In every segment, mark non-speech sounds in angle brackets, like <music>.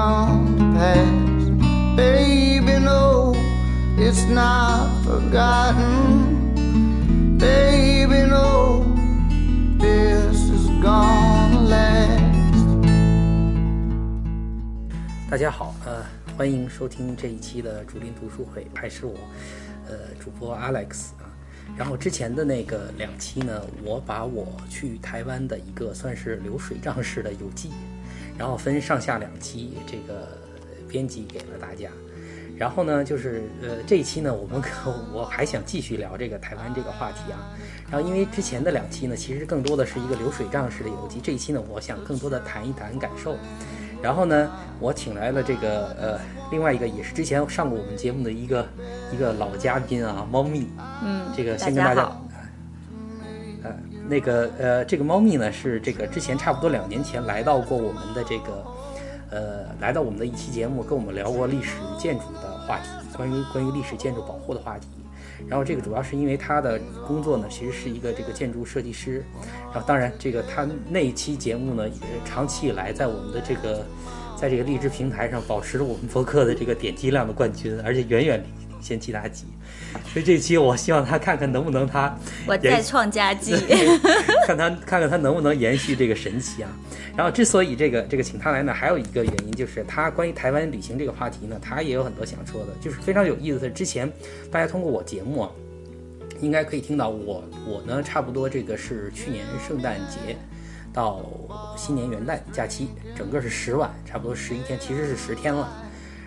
would come pass. Baby, no, it's not forgotten. Baby, no, this is gonna last. 大家好，呃，欢迎收听这一期的竹林读书会，还是我，呃，主播 Alex 啊。然后之前的那个两期呢，我把我去台湾的一个算是流水账式的游记，然后分上下两期这个编辑给了大家。然后呢，就是呃这一期呢，我们可 <laughs> 我还想继续聊这个台湾这个话题啊。然后因为之前的两期呢，其实更多的是一个流水账式的游记，这一期呢，我想更多的谈一谈感受。然后呢，我请来了这个呃另外一个也是之前上过我们节目的一个一个老嘉宾啊，猫咪。嗯，这个先跟大家那个呃，这个猫咪呢是这个之前差不多两年前来到过我们的这个，呃，来到我们的一期节目，跟我们聊过历史建筑的话题，关于关于历史建筑保护的话题。然后这个主要是因为他的工作呢，其实是一个这个建筑设计师。然后当然，这个他那一期节目呢，也长期以来在我们的这个，在这个荔枝平台上保持着我们博客的这个点击量的冠军，而且远远领先其他几。所以这期我希望他看看能不能他我再创佳绩。<laughs> 看他看看他能不能延续这个神奇啊。然后之所以这个这个请他来呢，还有一个原因就是他关于台湾旅行这个话题呢，他也有很多想说的，就是非常有意思的。之前大家通过我节目啊，应该可以听到我我呢差不多这个是去年圣诞节到新年元旦假期，整个是十晚，差不多十一天，其实是十天了。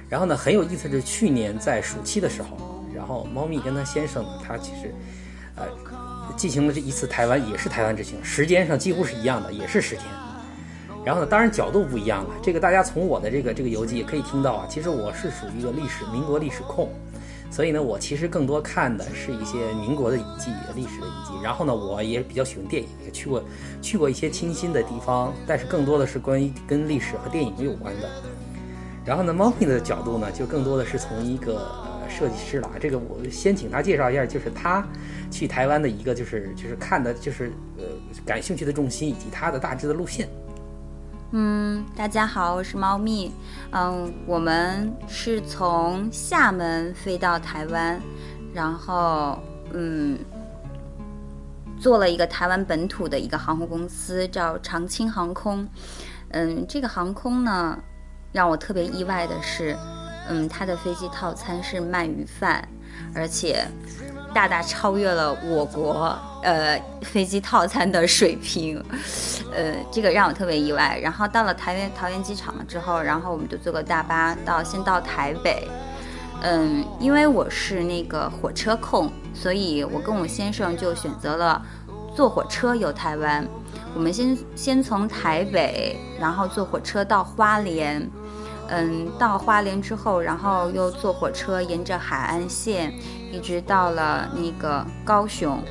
然后呢，很有意思的是去年在暑期的时候，然后猫咪跟他先生呢，他其实呃进行了这一次台湾也是台湾之行，时间上几乎是一样的，也是十天。然后呢，当然角度不一样了。这个大家从我的这个这个游记也可以听到啊，其实我是属于一个历史民国历史控，所以呢，我其实更多看的是一些民国的遗迹、历史的遗迹。然后呢，我也比较喜欢电影，也去过去过一些清新的地方，但是更多的是关于跟历史和电影有关的。然后呢，猫咪的角度呢，就更多的是从一个设计师了啊。这个我先请他介绍一下，就是他去台湾的一个就是就是看的就是呃感兴趣的重心以及他的大致的路线。嗯，大家好，我是猫咪。嗯，我们是从厦门飞到台湾，然后嗯，做了一个台湾本土的一个航空公司，叫长青航空。嗯，这个航空呢，让我特别意外的是，嗯，它的飞机套餐是鳗鱼饭，而且大大超越了我国呃飞机套餐的水平，呃，这个让我特别意外。然后到了台园桃园机场了之后，然后我们就坐个大巴到先到台北，嗯，因为我是那个火车控，所以我跟我先生就选择了坐火车游台湾。我们先先从台北，然后坐火车到花莲，嗯，到花莲之后，然后又坐火车沿着海岸线，一直到了那个高雄，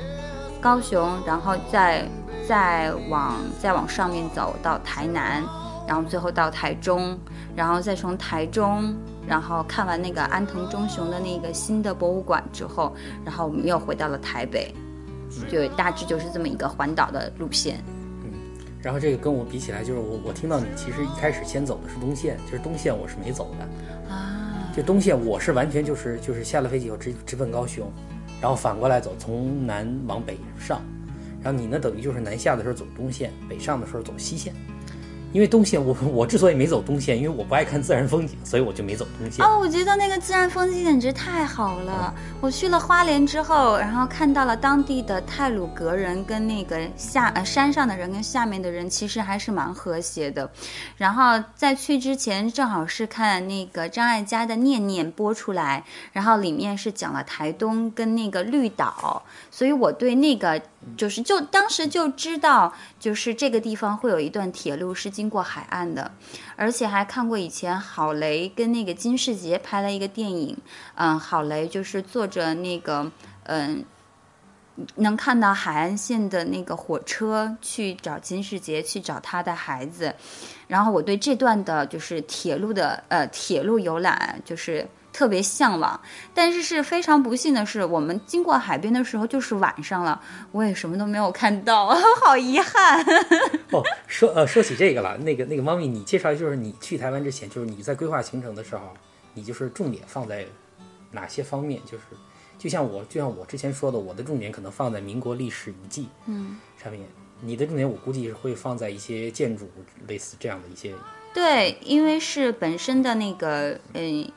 高雄，然后再再往再往上面走到台南，然后最后到台中，然后再从台中，然后看完那个安藤忠雄的那个新的博物馆之后，然后我们又回到了台北，就大致就是这么一个环岛的路线。然后这个跟我比起来，就是我我听到你其实一开始先走的是东线，就是东线我是没走的。啊，就东线我是完全就是就是下了飞机以后直直奔高雄，然后反过来走，从南往北上。然后你呢，等于就是南下的时候走东线，北上的时候走西线。因为东线我 <laughs> 我之所以没走东线，因为我不爱看自然风景，所以我就没走东线。哦，我觉得那个自然风景简直太好了。我去了花莲之后，然后看到了当地的泰鲁格人跟那个下呃山上的人跟下面的人其实还是蛮和谐的。然后在去之前，正好是看那个张艾嘉的《念念》播出来，然后里面是讲了台东跟那个绿岛，所以我对那个就是就当时就知道，就是这个地方会有一段铁路是经过海岸的，而且还看过以前郝雷跟那个金世杰拍了一个电影，嗯，郝雷就是坐着那个嗯能看到海岸线的那个火车去找金世杰，去找他的孩子。然后我对这段的就是铁路的呃铁路游览就是特别向往，但是是非常不幸的是，我们经过海边的时候就是晚上了，我也什么都没有看到，<laughs> 好遗憾。哦，说呃说起这个了，那个那个猫咪，你介绍就是你去台湾之前，就是你在规划行程的时候，你就是重点放在哪些方面？就是就像我就像我之前说的，我的重点可能放在民国历史遗迹嗯，上面，你的重点我估计是会放在一些建筑类似这样的一些。对，因为是本身的那个嗯。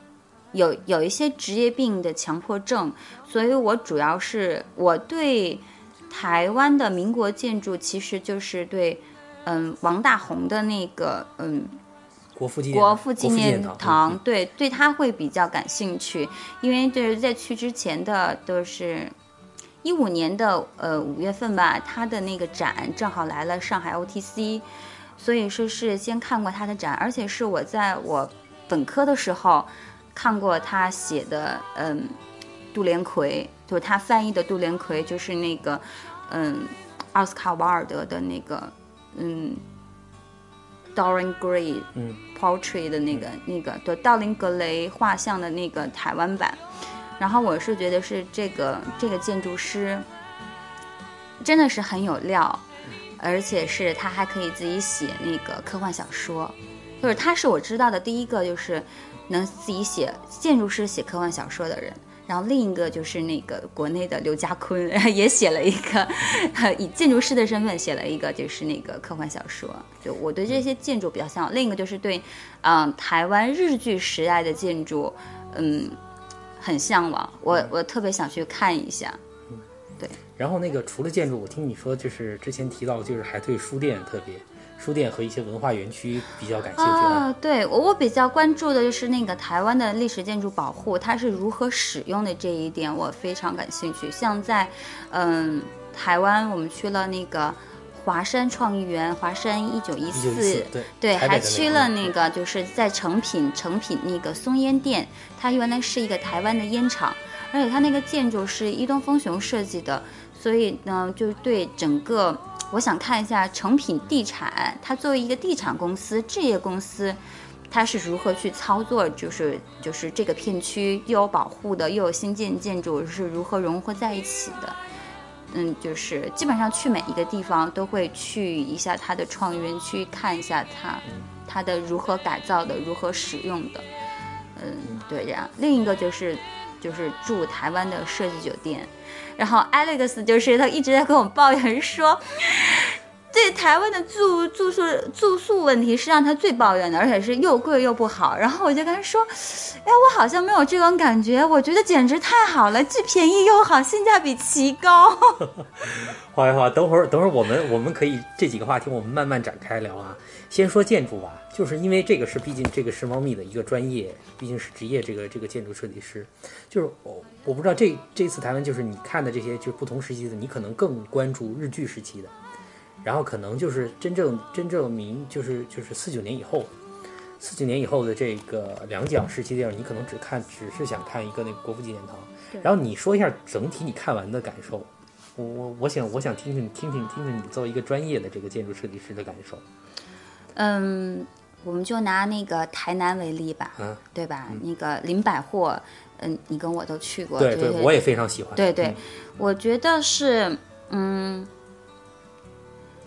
有有一些职业病的强迫症，所以我主要是我对台湾的民国建筑，其实就是对，嗯，王大闳的那个嗯国父纪念国父纪念念堂，嗯对对他会比较感兴趣，因为就是在去之前的都是。一五年的呃五月份吧，他的那个展正好来了上海 OTC，所以说是先看过他的展，而且是我在我本科的时候看过他写的嗯杜连奎，就是他翻译的杜连奎，就是那个嗯奥斯卡瓦尔德的那个嗯 Dorian Gray 嗯。portrait 的那个、那个对道林格雷画像的那个台湾版，然后我是觉得是这个这个建筑师真的是很有料，而且是他还可以自己写那个科幻小说，就是他是我知道的第一个就是能自己写建筑师写科幻小说的人。然后另一个就是那个国内的刘家坤，<laughs> 也写了一个，<laughs> 以建筑师的身份写了一个就是那个科幻小说。就我对这些建筑比较向往。另一个就是对，嗯、台湾日据时代的建筑，嗯，很向往。我我特别想去看一下。对然后那个除了建筑，我听你说就是之前提到，就是还对书店特别，书店和一些文化园区比较感兴趣啊。啊，对我我比较关注的就是那个台湾的历史建筑保护，它是如何使用的这一点，我非常感兴趣。像在，嗯，台湾我们去了那个华山创意园，华山一九一四四，对还去了那个就是在成品成品那个松烟店，它原来是一个台湾的烟厂，而且它那个建筑是伊东丰雄设计的，所以呢，就对整个我想看一下成品地产，它作为一个地产公司、置业公司。它是如何去操作？就是就是这个片区又有保护的，又有新建建筑，是如何融合在一起的？嗯，就是基本上去每一个地方都会去一下它的创意园区，看一下它它的如何改造的，如何使用的。嗯，对，这样。另一个就是就是住台湾的设计酒店，然后 Alex 就是他一直在跟我抱怨说。<laughs> 对台湾的住住宿住宿问题是让他最抱怨的，而且是又贵又不好。然后我就跟他说：“哎，我好像没有这种感觉，我觉得简直太好了，既便宜又好，性价比奇高。<laughs> 好呀好，等会儿等会儿我们我们可以这几个话题我们慢慢展开聊啊。先说建筑吧，就是因为这个是毕竟这个是猫咪的一个专业，毕竟是职业这个这个建筑设计师。就是我我不知道这这次台湾就是你看的这些就是不同时期的，你可能更关注日剧时期的，然后可能就是真正真正明就是就是四九年以后。四九年以后的这个两蒋时期的电影，你可能只看，只是想看一个那个国父纪念堂。然后你说一下整体你看完的感受，我我我想我想听听听听听听你作为一个专业的这个建筑设计师的感受。嗯，我们就拿那个台南为例吧，嗯，对吧？那个林百货，嗯，你跟我都去过，对对我也非常喜欢。对对嗯，我觉得是，嗯，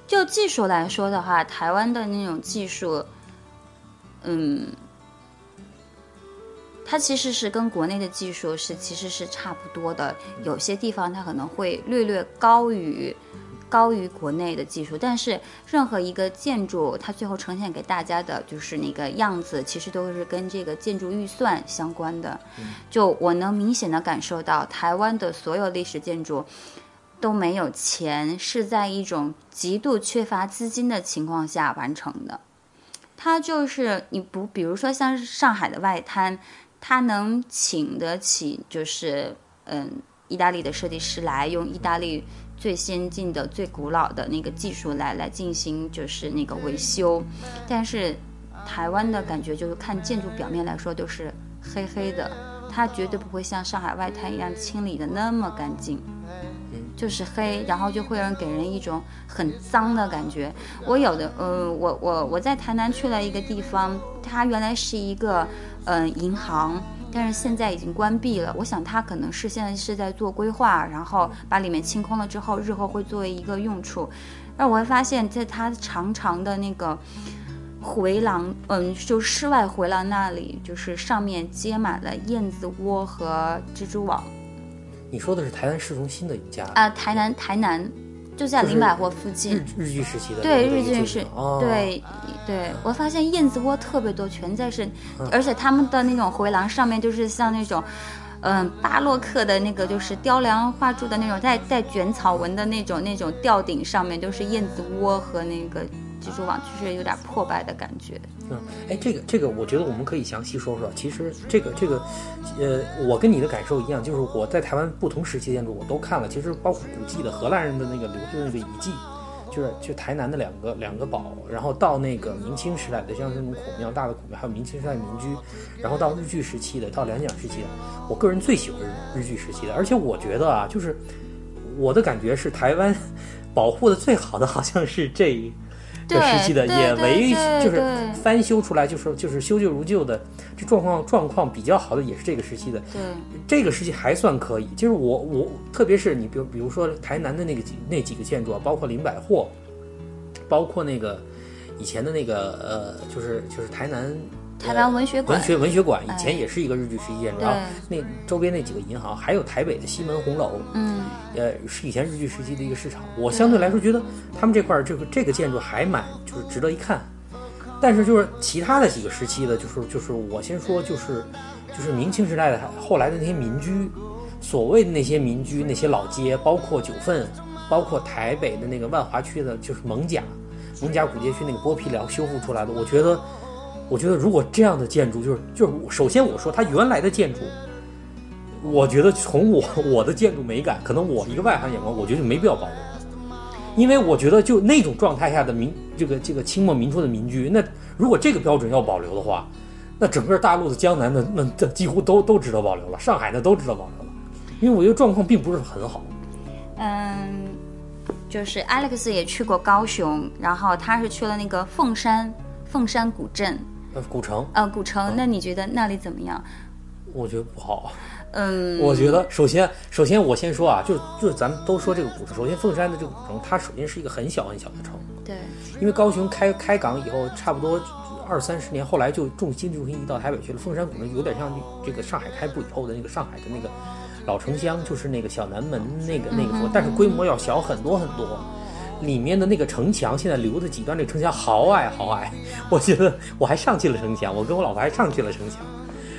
就技术来说的话，台湾的那种技术，嗯，它其实是跟国内的技术是其实是差不多的，有些地方它可能会略略高于。高于国内的技术，但是任何一个建筑，它最后呈现给大家的就是那个样子，其实都是跟这个建筑预算相关的。就我能明显的感受到，台湾的所有历史建筑都没有钱，是在一种极度缺乏资金的情况下完成的。它就是你不，比如说像上海的外滩，它能请得起就是嗯意大利的设计师来用意大利最先进的、最古老的那个技术来来进行就是那个维修，但是台湾的感觉就是看建筑表面来说都是黑黑的，它绝对不会像上海外滩一样清理的那么干净。就是黑，然后就会让给人一种很脏的感觉。我有的，呃，我我我在台南去了一个地方，它原来是一个嗯、呃银行。但是现在已经关闭了，我想它可能是现在是在做规划，然后把里面清空了之后，日后会作为一个用处。而我会发现，在它长长的那个回廊，嗯，就室外回廊那里，就是上面接满了燕子窝和蜘蛛网。你说的是台南市中心的一家啊、台南台南就在就是林百货附近日。日据时期的对，日据是，哦、对对，我发现燕子窝特别多，全在是，而且他们的那种回廊上面就是像那种，嗯、巴洛克的那个就是雕梁画柱的那种带带卷草纹的那种那种吊顶上面都是燕子窝和那个蜘蛛网，就是有点破败的感觉。嗯，哎，这个这个，我觉得我们可以详细说说。其实这个这个，呃，我跟你的感受一样，就是我在台湾不同时期建筑我都看了，其实包括古迹的荷兰人的那个留的那个遗迹，就是就台南的两个两个堡，然后到那个明清时代的，像这种孔庙大的孔庙，还有明清时代民居，然后到日据时期的，到两蒋时期的，我个人最喜欢日日据时期的，而且我觉得啊，就是我的感觉是台湾 <laughs> 保护的最好的好像是这一。这对时期的也为就是翻修出来，就是就是修旧如旧的，这状况状况比较好的也是这个时期的。对，这个时期还算可以，就是我我特别是你比如比如说台南的那个几那几个建筑啊，包括林百货，包括那个以前的那个呃，就是就是台南台湾文学馆文学文学馆以哎前也是一个日据时期建筑，然后那周边那几个银行，还有台北的西门红楼，嗯，呃，是以前日据时期的一个市场。我相对来说觉得他们这块儿这个这个建筑还蛮就是值得一看，但是就是其他的几个时期的，就是就是我先说就是就是明清时代的后来的那些民居，所谓的那些民居那些老街，包括九份，包括台北的那个万华区的，就是蒙甲蒙甲古街区那个剥皮寮修复出来的，我觉得。我觉得如果这样的建筑，就是就是首先我说它原来的建筑，我觉得从我我的建筑美感，可能我一个外行眼光，我觉得就没必要保留，因为我觉得就那种状态下的民这个这个清末民初的民居，那如果这个标准要保留的话，那整个大陆的江南的那那几乎都都值得保留了，上海的都值得保留了，因为我觉得状况并不是很好。嗯，就是 Alex 也去过高雄，然后他是去了那个凤山凤山古镇，呃，古城呃，古城。那你觉得那里怎么样？我觉得不好。嗯，我觉得首先，首先我先说啊，就是就是咱们都说这个古城，首先凤山的这个古城，它首先是一个很小很小的城，对，因为高雄开开港以后，差不多二三十年，后来就重经济重心移到台北去了。凤山古城有点像这个上海开埠以后的那个上海的那个老城乡，就是那个小南门那个那个，但是规模要小很多很多。里面的那个城墙现在留的几段，这个城墙好矮好矮，<laughs> 我觉得我还上去了城墙，我跟我老婆还上去了城墙。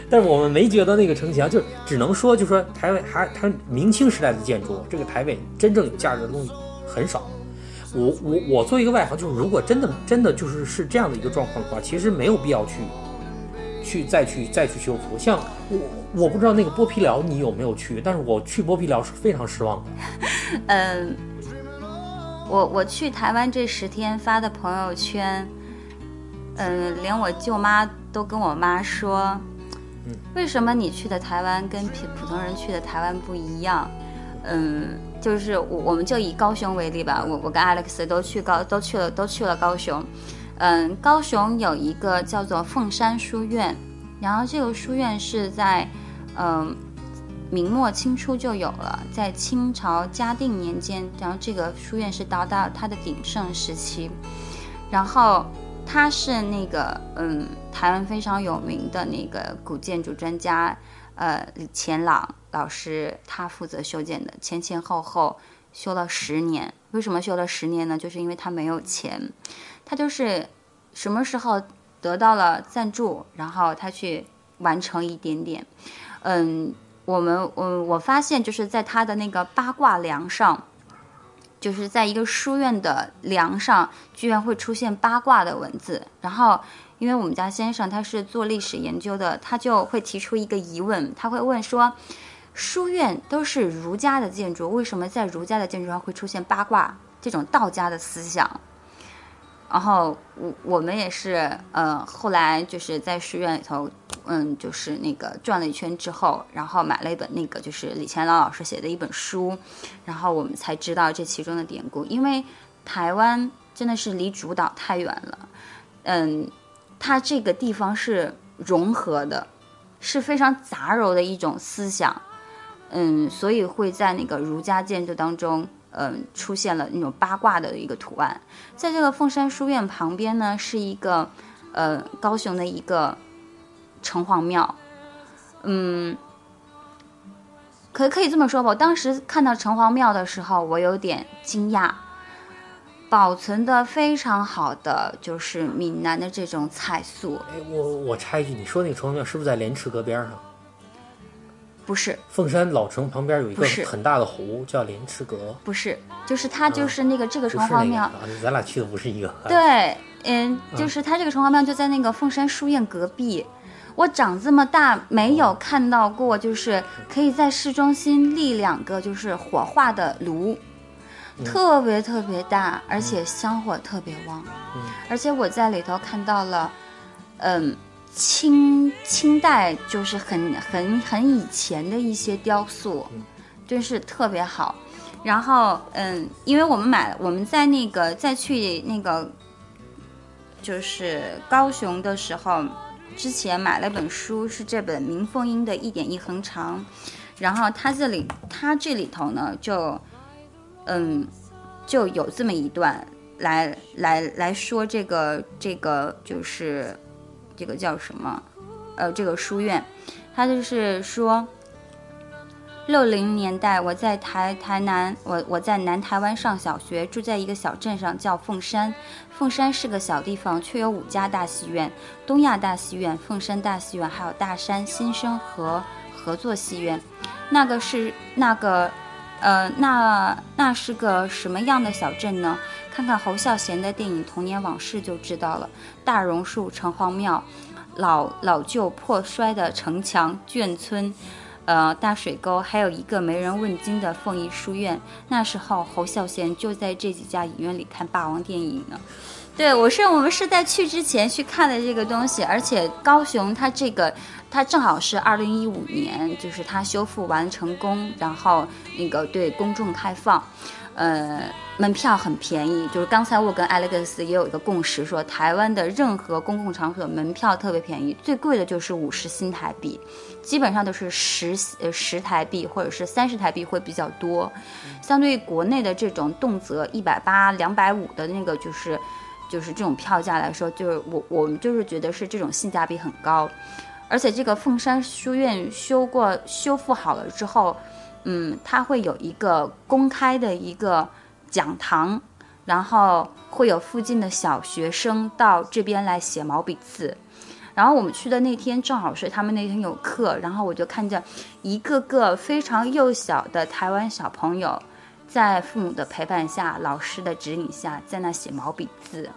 但是我们没觉得那个城墙，就只能说，就说台北还它明清时代的建筑，这个台北真正有价值的东西很少。我我我作为一个外行，就是如果真的真的就是是这样的一个状况的话，其实没有必要去去再去再去修复。像我我不知道那个剥皮寮你有没有去，但是我去剥皮寮是非常失望的。嗯，<laughs> <laughs> 我我去台湾这十天发的朋友圈，嗯，连我舅妈都跟我妈说，为什么你去的台湾跟普普通人去的台湾不一样？嗯，就是我我们就以高雄为例吧，我我跟 Alex 都去高都去了都去了高雄，嗯，高雄有一个叫做凤山书院，然后这个书院是在嗯。明末清初就有了，在清朝嘉定年间，然后这个书院是达到它的鼎盛时期，然后他是那个嗯台湾非常有名的那个古建筑专家，呃李乾朗老师他负责修建的，前前后后修了十年。为什么修了十年呢？就是因为他没有钱，他就是什么时候得到了赞助，然后他去完成一点点，嗯。我们我我发现就是在他的那个八卦梁上，就是在一个书院的梁上，居然会出现八卦的文字。然后，因为我们家先生他是做历史研究的，他就会提出一个疑问，他会问说：书院都是儒家的建筑，为什么在儒家的建筑上会出现八卦这种道家的思想？然后我我们也是，呃，后来就是在书院里头，嗯，就是那个转了一圈之后，然后买了一本那个就是李乾朗老师写的一本书，然后我们才知道这其中的典故。因为台湾真的是离主岛太远了，嗯，它这个地方是融合的，是非常杂糅的一种思想，嗯，所以会在那个儒家建筑当中。嗯，出现了那种八卦的一个图案，在这个凤山书院旁边呢，是一个呃高雄的一个城隍庙，嗯，可可以这么说吧。我当时看到城隍庙的时候，我有点惊讶，保存的非常好的就是闽南的这种彩塑，哎，我我插一句，你说那个城隍庙是不是在莲池阁边上？不是，凤山老城旁边有一个很大的湖，叫莲池阁。不是，就是它就是那个这个城隍庙，啊，咱俩去的不是一个。啊，<laughs> 对，嗯，就是它这个城隍庙就在那个凤山书院隔壁。我长这么大没有看到过，就是可以在市中心立两个就是火化的炉，特别特别大，而且香火特别旺。嗯而且我在里头看到了，嗯，清清代就是很很很以前的一些雕塑，真是特别好。然后，嗯，因为我们买，我们在那个再去那个就是高雄的时候，之前买了本书，是这本明凤英的《一点一横长》，然后它这里它这里头呢，就嗯就有这么一段来来来说这个这个就是这个叫什么？呃，这个书院，他就是说。六零年代，我在台台南，我我在南台湾上小学，住在一个小镇上，叫凤山。凤山是个小地方，却有五家大戏院：东亚大戏院、凤山大戏院，还有大山新生和合作戏院。那个是那个，呃，那那是个什么样的小镇呢？看看侯孝贤的电影《童年往事》就知道了。大榕树、城隍庙，老老旧破衰的城墙、眷村。呃，大水沟，还有一个没人问津的凤仪书院。那时候侯孝贤就在这几家影院里看霸王电影呢。对，我是我们是在去之前去看的这个东西，而且高雄它这个它正好是二零一五年，就是它修复完成功，然后那个对公众开放，呃，门票很便宜。就是刚才我跟 Alex 也有一个共识，说台湾的任何公共场所门票特别便宜，最贵的就是五十新台币。基本上都是十呃十台币或者是三十台币会比较多，相对于国内的这种动辄一百八、两百五的那个就是就是这种票价来说，就是我我们就是觉得是这种性价比很高，而且这个凤山书院修过修复好了之后，嗯，它会有一个公开的一个讲堂，然后会有附近的小学生到这边来写毛笔字。然后我们去的那天正好是他们那天有课，然后我就看见一个个非常幼小的台湾小朋友，在父母的陪伴下、老师的指引下，在那写毛笔字，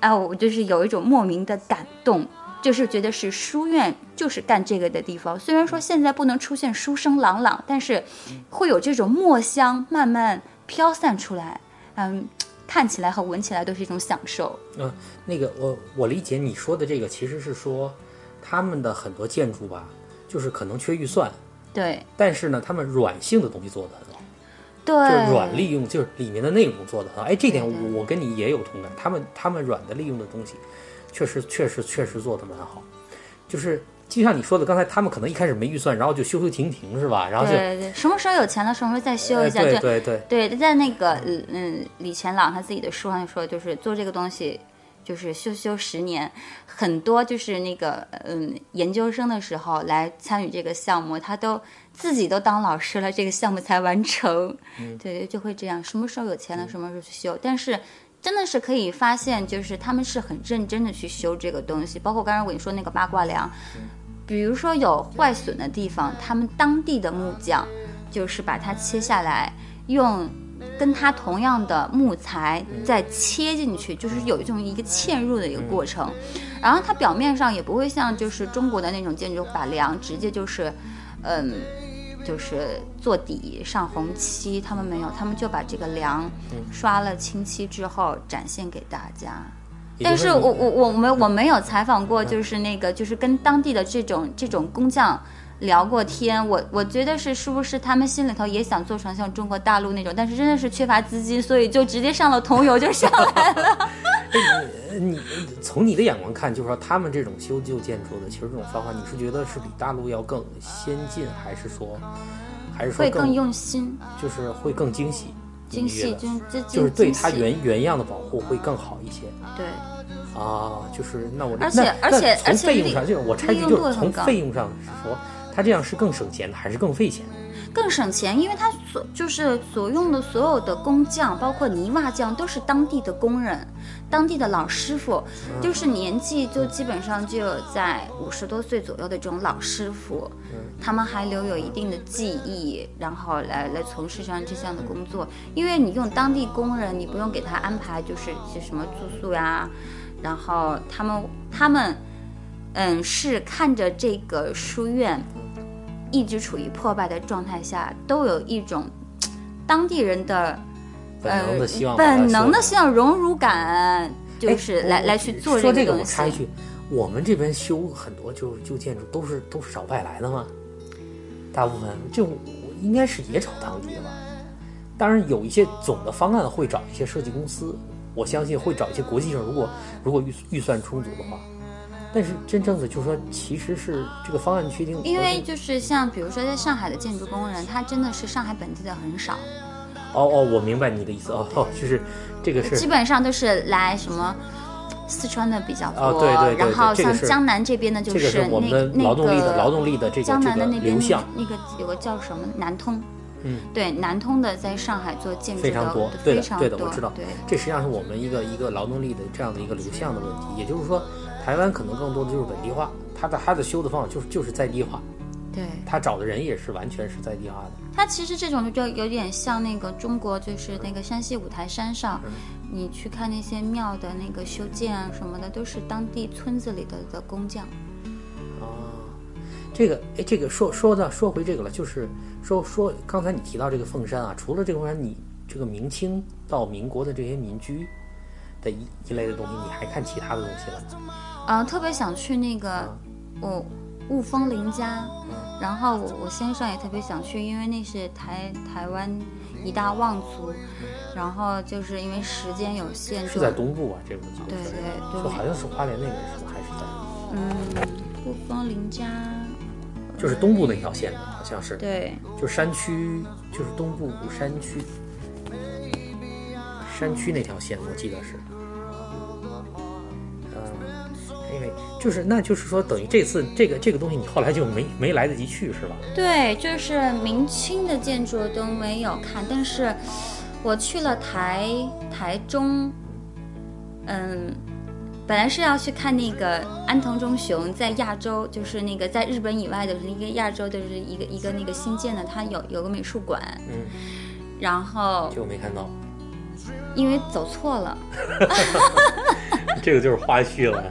哎，我就是有一种莫名的感动，就是觉得是书院就是干这个的地方。虽然说现在不能出现书声朗朗，但是会有这种墨香慢慢飘散出来，嗯，看起来和闻起来都是一种享受。嗯，那个我我理解你说的这个，其实是说他们的很多建筑吧，就是可能缺预算，对但是呢，他们软性的东西做得很好，对，就是软利用，就是里面的内容做得很好。哎，这点我跟你也有同感，他们他们软的利用的东西，确实确实确实做的蛮好，就是。就像你说的，刚才他们可能一开始没预算，然后就修修停停，是吧？然后就对对，什么时候有钱了，什么时候再修呃一下。就对对对，对，在那个嗯嗯李乾朗他自己的书上说，就是做这个东西，就是修修十年，很多就是那个嗯研究生的时候来参与这个项目，他都自己都当老师了，这个项目才完成。对对，就会这样，什么时候有钱了，什么时候去修。但是真的是可以发现，就是他们是很认真的去修这个东西，包括刚才我跟你说那个八卦梁。比如说有坏损的地方，他们当地的木匠就是把它切下来，用跟它同样的木材再切进去，就是有一种一个嵌入的一个过程。然后它表面上也不会像就是中国的那种建筑把梁直接就是，嗯，就是做底上红漆，他们没有，他们就把这个梁刷了清漆之后展现给大家。但是我我我没我没有采访过，就是那个就是跟当地的这种这种工匠聊过天，我我觉得是是不是他们心里头也想做成像中国大陆那种，但是真的是缺乏资金，所以就直接上了桐油就上来了。呃 <laughs> 你从你的眼光看，就是说他们这种修旧建筑的，其实这种方法，你是觉得是比大陆要更先进，还是说，还是说会更用心、就是会更精细？精细，你觉得就是对它原原样的保护会更好一些对。啊。就是那我而且而且而且从费用上，就是我插一句，就是从费用上是说，它这样是更省钱的，还是更费钱？更省钱，因为它所就是所用的所有的工匠，包括泥瓦匠，都是当地的工人，当地的老师傅，<laughs> 就是年纪就基本上就有在五十多岁左右的这种老师傅，他们还留有一定的技艺，然后来来从事上这项的工作。因为你用当地工人，你不用给他安排就是一些什么住宿呀，然后他们他们嗯是看着这个书院。一直处于破败的状态下，都有一种当地人的本能的希望呃、本能的希望荣辱感，就是来、来去做说这个，个东西。我插一句，我们这边修很多旧旧建筑都是都是找外来的吗？大部分就应该是也找当地的吧。当然有一些总的方案会找一些设计公司，我相信会找一些国际上，如果如果预预算充足的话。但是真正的就是说，其实是这个方案确定，因为就是像比如说在上海的建筑工人，他真的是上海本地的很少，哦哦，我明白你的意思哦哦，就是这个是基本上都是来什么。四川的比较多，哦对对对然后像江南这边呢，就这个是我们劳动力的那个劳动力的这个江南的那边那流向个那个有个叫什么南通，嗯，对，南通的在上海做建筑非常多的，对的，对的，多我知道对，，这实际上是我们一个一个劳动力的这样的一个流向的问题。也就是说，台湾可能更多的就是本地化，他的他的修的方法就是就是在地化，对。他找的人也是完全是在地化的。他其实这种就有点像那个中国，就是那个山西五台山上，嗯你去看那些庙的那个修建啊什么的，都是当地村子里的的工匠。这个哎，这个说说到说回这个了，就是说说刚才你提到这个凤山啊，除了这个凤山，你这个明清到民国的这些民居的一一类的东西，你还看其他的东西了吗？呃，特别想去那个我雾峰林家，然后我我先生也特别想去，因为那是台台湾一大望族，然后就是因为时间有限，是就在东部啊，这个地方对，对对，就好像是花莲那边是吧？还是在嗯，雾峰林家，就是东部那条线的，好像是。对，就山区，就是东部山区，山区那条线，我记得是。因为就是，那就是说，等于这次这个这个东西，你后来就没没来得及去，是吧？对，就是明清的建筑都没有看，但是我去了台台中，嗯，本来是要去看那个安藤忠雄在亚洲，就是那个在日本以外的一个亚洲的，就是一个一个那个新建的，他有有个美术馆，嗯，然后就没看到，因为走错了，<laughs> 这个就是花絮了。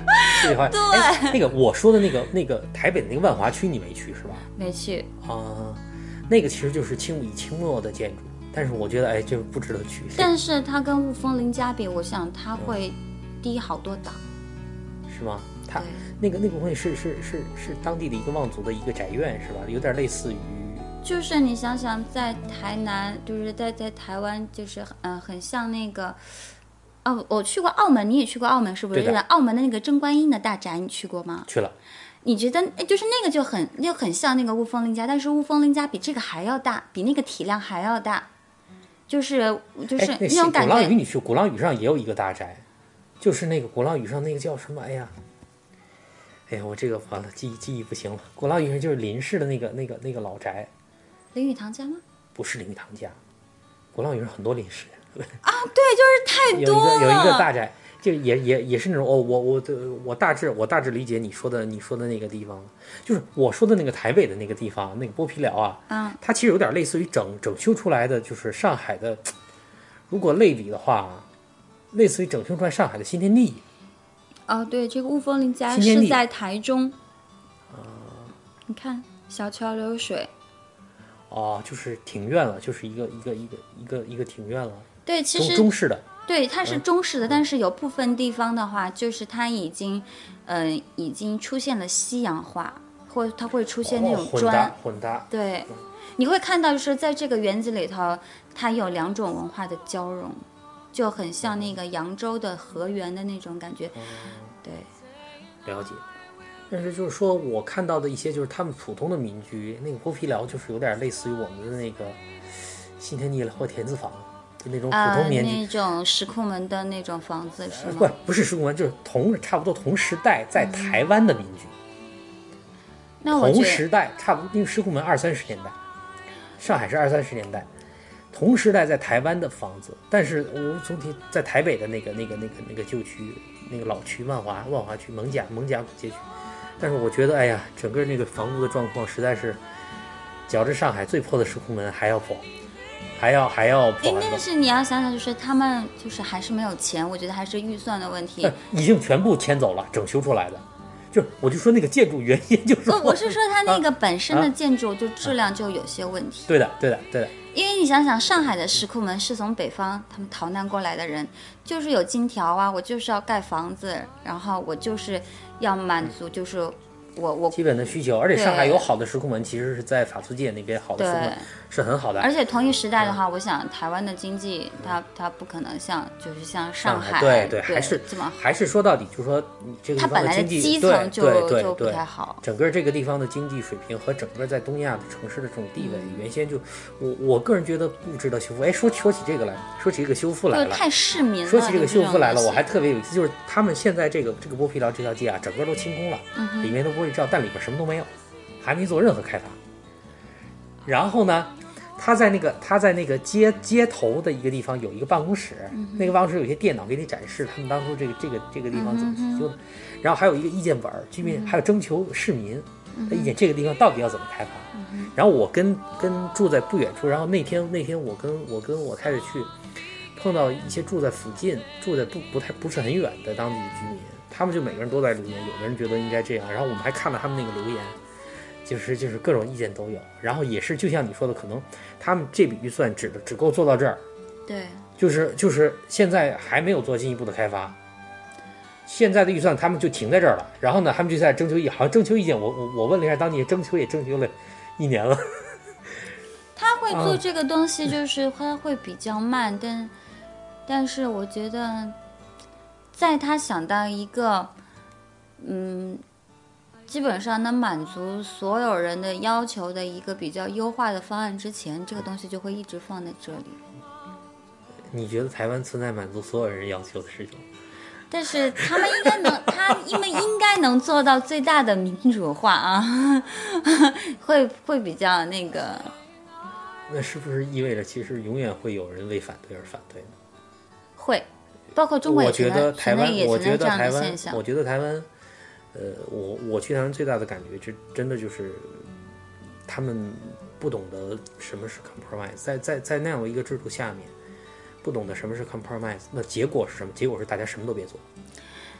这句话，哎，那个我说的那个那个台北的那个万华区，你没去是吧？没去。啊、那个其实就是清以清末的建筑，但是我觉得，哎，这个不值得去。但是它跟雾峰林家比，我想它会低好多档。是吗？它那个那个东西是是是是当地的一个望族的一个宅院是吧？有点类似于就是你想想，在台南，就是在在台湾，就是嗯、呃很像那个，哦，我去过澳门，你也去过澳门是不是？对澳门的那个贞观音的大宅，你去过吗？去了。你觉得哎就是那个就很就很像那个雾峰林家，但是雾峰林家比这个还要大，比那个体量还要大，就是就是那种感觉。鼓浪屿你去，鼓浪屿上也有一个大宅，就是那个鼓浪屿上那个叫什么？哎呀，哎呀，我这个完了，记忆记忆不行了。鼓浪屿上就是林氏的那个那个那个老宅，林语堂家吗？不是林语堂家。鼓浪屿上很多林氏，啊，对，就是太有一。个有一个大宅，就也也也是那种哦，我我我大致我大致理解你说的你说的那个地方了，就是我说的那个台北的那个地方，那个剥皮寮啊，嗯，它其实有点类似于整整修出来的，就是上海的，如果类比的话，类似于整修出来上海的新天地。哦，对，这个雾峰林家是在台中。你看小桥流水，哦，就是庭院了，就是一个一个一个一个一个庭院了，对，其中实中式的。对，它嗯是中式的，但是有部分地方的话，就是它已经，嗯、已经出现了西洋化，或它会出现那哦混种砖。搭混搭，对，你会看到，就是在这个园子里头，它有两种文化的交融，就很像那个扬州的河源的那种感觉。对，了解。但是就是说我看到的一些就是他们普通的民居，那个剥皮寮就是有点类似于我们的那个新天地或田字房，就那种普啊、通民居。那种石库门的那种房子是不吗？不是石库门，就是同差不多同时代在台湾的民居，同那我同时代差不多，因为石库门二三十年代，上海是二三十年代，同时代在台湾的房子，但是我总体在台北的那个那个那个那个旧区，那个老区万华万华区蒙甲蒙甲古街区，但是我觉得哎呀，整个那个房屋的状况实在是，较之上海最破的石库门还要破，还要还要破。但是你要想想，就是他们就是还是没有钱，我觉得还是预算的问题呃。<laughs> 已经全部迁走了，整修出来的，就是我就说那个建筑原因就是不，我是说它那个本身的啊建筑就质量就有些问题。对的对的对的，因为你想想，上海的石库门是从北方他们逃难过来的人，就是有金条啊，我就是要盖房子，然后我就是要满足，就是我我基本的需求，而且上海有好的石库门，其实是在法租界那边好的石库门是很好的。而且同一时代的话，我想台湾的经济，它它不可能像就是像上海对对，还是这么好，还是说到底，就是说你这个地它本来经济基对层就对对就不太好。整个这个地方的经济水平和整个在东亚的城市的这种地位，原先就我我个人觉得不值得修复。哎，说说起这个来，说起这个修复来了。太市民了。说起这个修复来了，我还特别有意思，就是他们现在这个这个剥皮寮这条街啊，整个都清空了，嗯里面都玻璃罩，但里边什么都没有，还没做任何开发。然后呢，他在那个他在那个街街头的一个地方有一个办公室，嗯那个办公室有些电脑给你展示他们当初这个这个这个地方怎么去修的，然后还有一个意见本儿，居民还有征求市民嗯的意见，这个地方到底要怎么开发。然后我跟跟住在不远处，然后那天那天我跟我跟我太太去。碰到一些住在附近、住在不不太不是很远的当地的居民，他们就每个人都在留言，有的人觉得应该这样，然后我们还看了他们那个留言，就是就是各种意见都有，然后也是就像你说的，可能他们这笔预算只只够做到这儿，对。就是就是现在还没有做进一步的开发，现在的预算他们就停在这儿了，然后呢，他们就在征求意，好像征求意见，我我我问了一下当地征求也征求了一年了，<laughs> 他会做嗯这个东西，就是他会比较慢，但但是我觉得，在他想到一个，嗯，基本上能满足所有人的要求的一个比较优化的方案之前，这个东西就会一直放在这里。你觉得台湾存在满足所有人要求的事情？但是他们应该能，他因为应该能做到最大的民主化啊，<laughs> 会会比较那个。那是不是意味着其实永远会有人为反对而反对呢？会，包括中国也我觉得台湾，也我觉得台湾的现，象我。觉得台湾，呃，我我去台湾最大的感觉，这真的就是他们不懂得什么是 compromise，在在在那样的一个制度下面，不懂得什么是 compromise，那结果是什么？结果是大家什么都别做。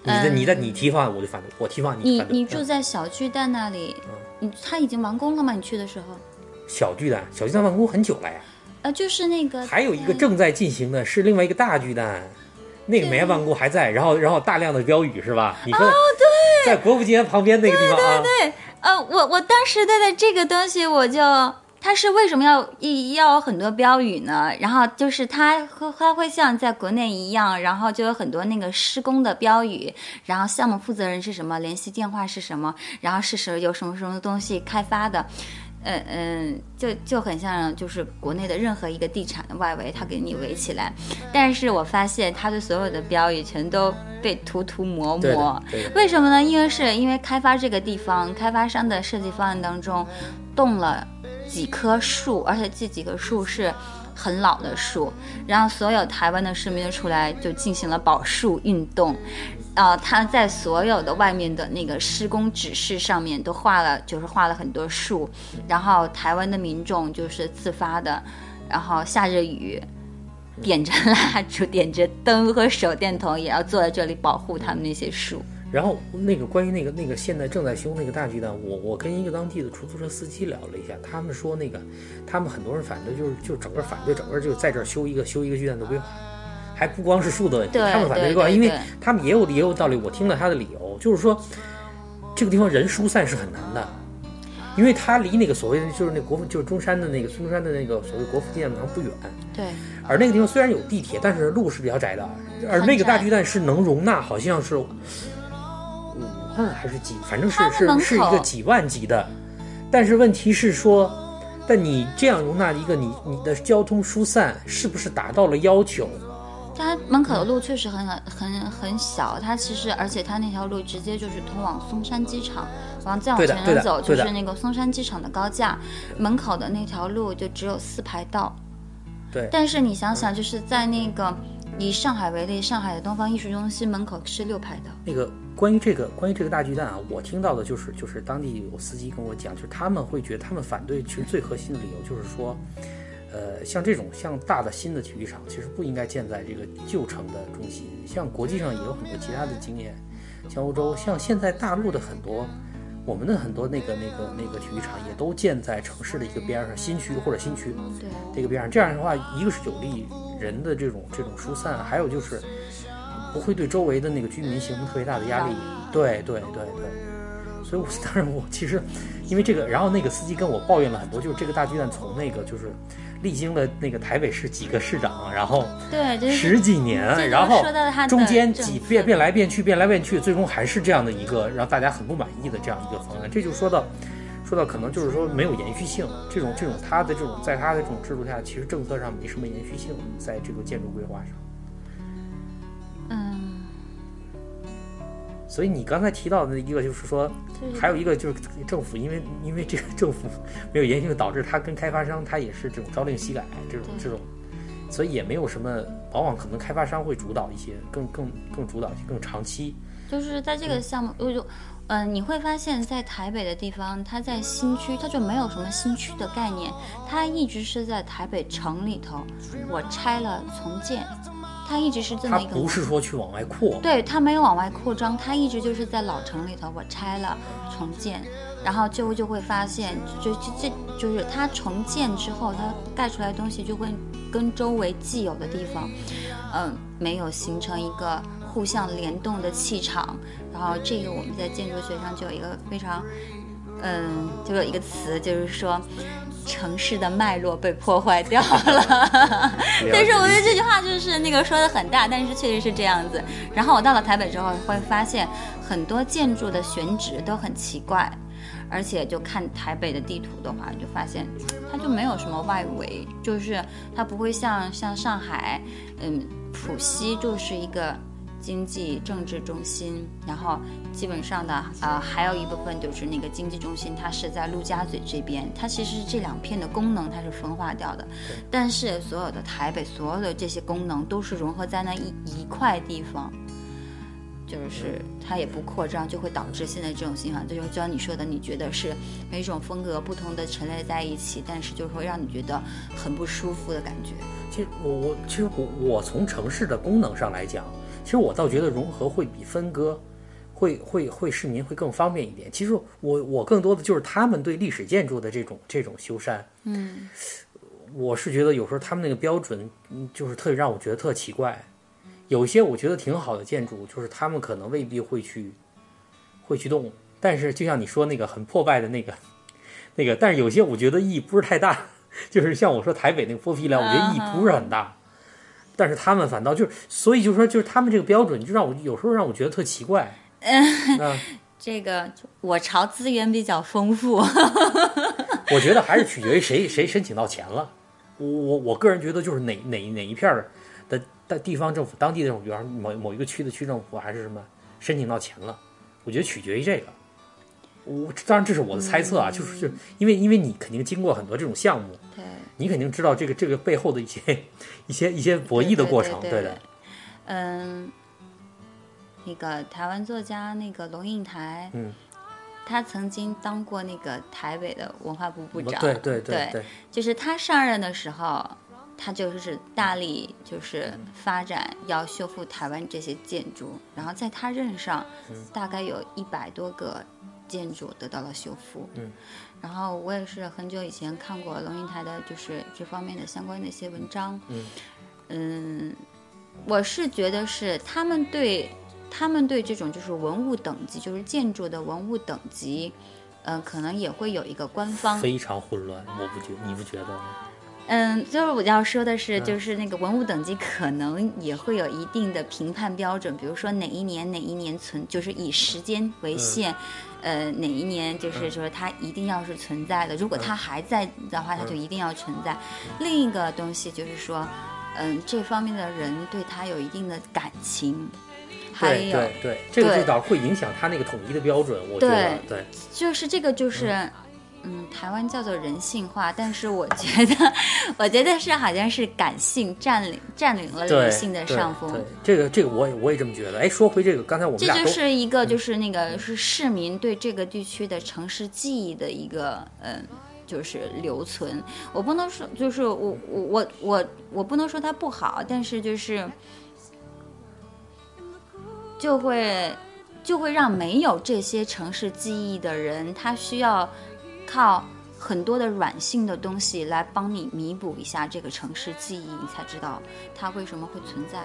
你的你的你提方案我就反对，我提方案嗯你反对。你住嗯在小巨蛋那里，你他已经完工了吗？你去的时候，小巨蛋，小巨蛋完工很久了呀。呃，就是那个还有一个正在进行的是另外一个大巨蛋，那个没完工还在，然后然后大量的标语是吧？你说哦在国父纪念旁边那个地方啊，呃，我我当时对待这个东西，我就它是为什么要一要有很多标语呢？然后就是它会它会像在国内一样，然后就有很多那个施工的标语，然后项目负责人是什么，联系电话是什么，然后是什有什么什么东西开发的。嗯嗯，就就很像就是国内的任何一个地产的外围，它给你围起来。但是我发现它的所有的标语全都被涂涂抹抹为什么呢？因为是因为开发这个地方，开发商的设计方案当中动了几棵树，而且这几棵树是很老的树，然后所有台湾的市民就出来就进行了保树运动。呃，他在所有的外面的那个施工指示上面都画了，就是画了很多树，然后台湾的民众就是自发的，然后下着雨，点着蜡烛、点着灯和手电筒，也要坐在这里保护他们那些树。然后那个关于那个那个现在正在修那个大巨蛋，我我跟一个当地的出租车司机聊了一下，他们说那个他们很多人反对，就是就整个反对整个就在这儿修一个修一个巨蛋的规划，还不光是树的问题，他们反对这个，因为他们也有也有道理，我听了他的理由，就是说这个地方人疏散是很难的。因为它离那个所谓的就是那国父就是中山的那个孙中山的那个所谓国父纪念堂不远，对，而那个地方虽然有地铁，但是路是比较窄的，而那个大巨蛋是能容纳好像是五万还是几，反正是是是一个几万级的。但是问题是说，但你这样容纳一个你你的交通疏散是不是达到了要求？它门口的路确实很很很小，它其实而且它那条路直接就是通往松山机场，往再往前面走就是那个松山机场的高架，门口的那条路就只有四排道。对，但是你想想，就是在那个以上海为例，上海的东方艺术中心门口是六排道。那个关于这个关于这个大巨蛋啊，我听到的就是就是当地有司机跟我讲，就是他们会觉得他们反对，其实最核心的理由就是说，呃，像这种像大的新的体育场，其实不应该建在这个旧城的中心。像国际上也有很多其他的经验，像欧洲，像现在大陆的很多，我们的很多那个那个那个体育场也都建在城市的一个边上，新区或者新区。对，这个边上，这样的话，一个是有利人的这种这种疏散，还有就是不会对周围的那个居民形成特别大的压力压力。对对对对，所以我当然我其实因为这个，然后那个司机跟我抱怨了很多，就是这个大剧院从那个就是历经了那个台北市几个市长，然后对，十几年然后中间几变变来变去，变来变去，最终还是这样的一个让大家很不满意的这样一个方案。这就说到，说到可能就是说没有延续性，这种这种他的这种在他的这种制度下，其实政策上没什么延续性，在这个建筑规划上。嗯，所以你刚才提到的一个就是说，还有一个就是政府，因为因为这个政府 <laughs> 没有延续性，导致他跟开发商他也是这种朝令夕改这种这种，所以也没有什么，往往可能开发商会主导一些，更更更主导一些，更长期。就是在这个项目，我就，嗯、你会发现在台北的地方，它在新区，它就没有什么新区的概念，它一直是在台北城里头，我拆了重建，它一直是这么一个。不是说去往外扩，对，它没有往外扩张，它一直就是在老城里头，我拆了重建，然后就就会发现，就就这就是它重建之后，它盖出来的东西就会跟周围既有的地方，嗯，没有形成一个互相联动的气场。然后这个我们在建筑学上就有一个非常，嗯，就有一个词，就是说。城市的脉络被破坏掉了，<laughs> 但是我觉得这句话就是那个说的很大，但是确实是这样子。然后我到了台北之后，会发现很多建筑的选址都很奇怪，而且就看台北的地图的话，就发现它就没有什么外围，就是它不会像像上海，嗯，浦西就是一个。经济政治中心，然后基本上的呃还有一部分就是那个经济中心，它是在陆家嘴这边，它其实是这两片的功能它是分化掉的，但是所有的台北所有的这些功能都是融合在那一一块地方，就是它也不扩张，就会导致现在这种情况，就是就像你说的，你觉得是每种风格不同的陈列在一起，但是就是会让你觉得很不舒服的感觉。其实我我其实我我从城市的功能上来讲，其实我倒觉得融合会比分割会会会市民会更方便一点。其实我我更多的就是他们对历史建筑的这种这种修缮，嗯，我是觉得有时候他们那个标准，嗯就是特让我觉得特奇怪。有些我觉得挺好的建筑，就是他们可能未必会去会去动，但是就像你说那个很破败的那个 <laughs> 那个，但是有些我觉得意义不是太大，<laughs> 就是像我说台北那个剥皮寮，我觉得意义不是很大，但是他们反倒就是，所以就说就是他们这个标准，就让我有时候让我觉得特奇怪。嗯，<laughs> 这个我朝资源比较丰富，<laughs> 我觉得还是取决于谁谁申请到钱了。我我我个人觉得就是哪哪哪一片儿的的地方政府、当地的政府，比方说某某一个区的区政府还是什么申请到钱了，我觉得取决于这个。我当然这是我的猜测啊，就是就因为因为你肯定经过很多这种项目，对，你肯定知道这个这个背后的一些一些一些博弈的过程，对对对的。嗯，那个台湾作家那个龙应台，嗯，他曾经当过那个台北的文化部部长，对对对对，就是他上任的时候，他就是大力就是发展要修复台湾这些建筑，然后在他任上，大概有一百多个建筑得到了修复。嗯，然后我也是很久以前看过龙应台的，就是这方面的相关的一些文章。嗯。嗯，我是觉得是他们对他们对这种就是文物等级，就是建筑的文物等级，嗯、可能也会有一个官方。非常混乱，我不觉你不觉得吗？嗯，就是我要说的是，嗯。就是那个文物等级可能也会有一定的评判标准，比如说哪一年哪一年存，就是以时间为限，呃，哪一年就是说它一定要是存在的，如果它还在的话，它就一定要存在。另一个东西就是说，嗯，这方面的人对它有一定的感情，还对有对对，这个对就导会影响他那个统一的标准，我觉得对。就是这个就是。嗯，台湾叫做人性化，但是我觉得，我觉得是好像是感性占领占领了对理性的上风。对，这个这个我也我也这么觉得。哎，说回这个，刚才我们这就是一个就是那个是市民对这个地区的城市记忆的一个嗯，就是留存。我不能说就是我我我我我不能说它不好，但是就是就会就会让没有这些城市记忆的人，他需要靠很多的软性的东西来帮你弥补一下这个城市记忆，你才知道它为什么会存在。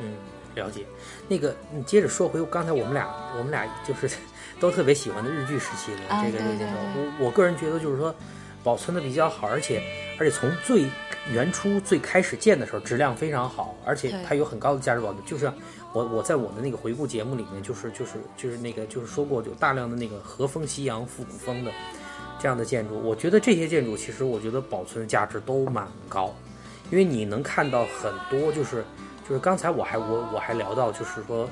嗯了解。那个，你接着说回刚才我们俩我们俩就是 <laughs> 都特别喜欢的日剧时期的啊这个这个我我个人觉得就是说保存的比较好，而且而且从最原初最开始建的时候质量非常好，而且它有很高的价值保证。就是我我在我的那个回顾节目里面，就是就是就是那个就是说过，有大量的那个和风西洋复古风的这样的建筑，我觉得这些建筑其实我觉得保存的价值都蛮高，因为你能看到很多就是就是刚才我还我我还聊到就是说。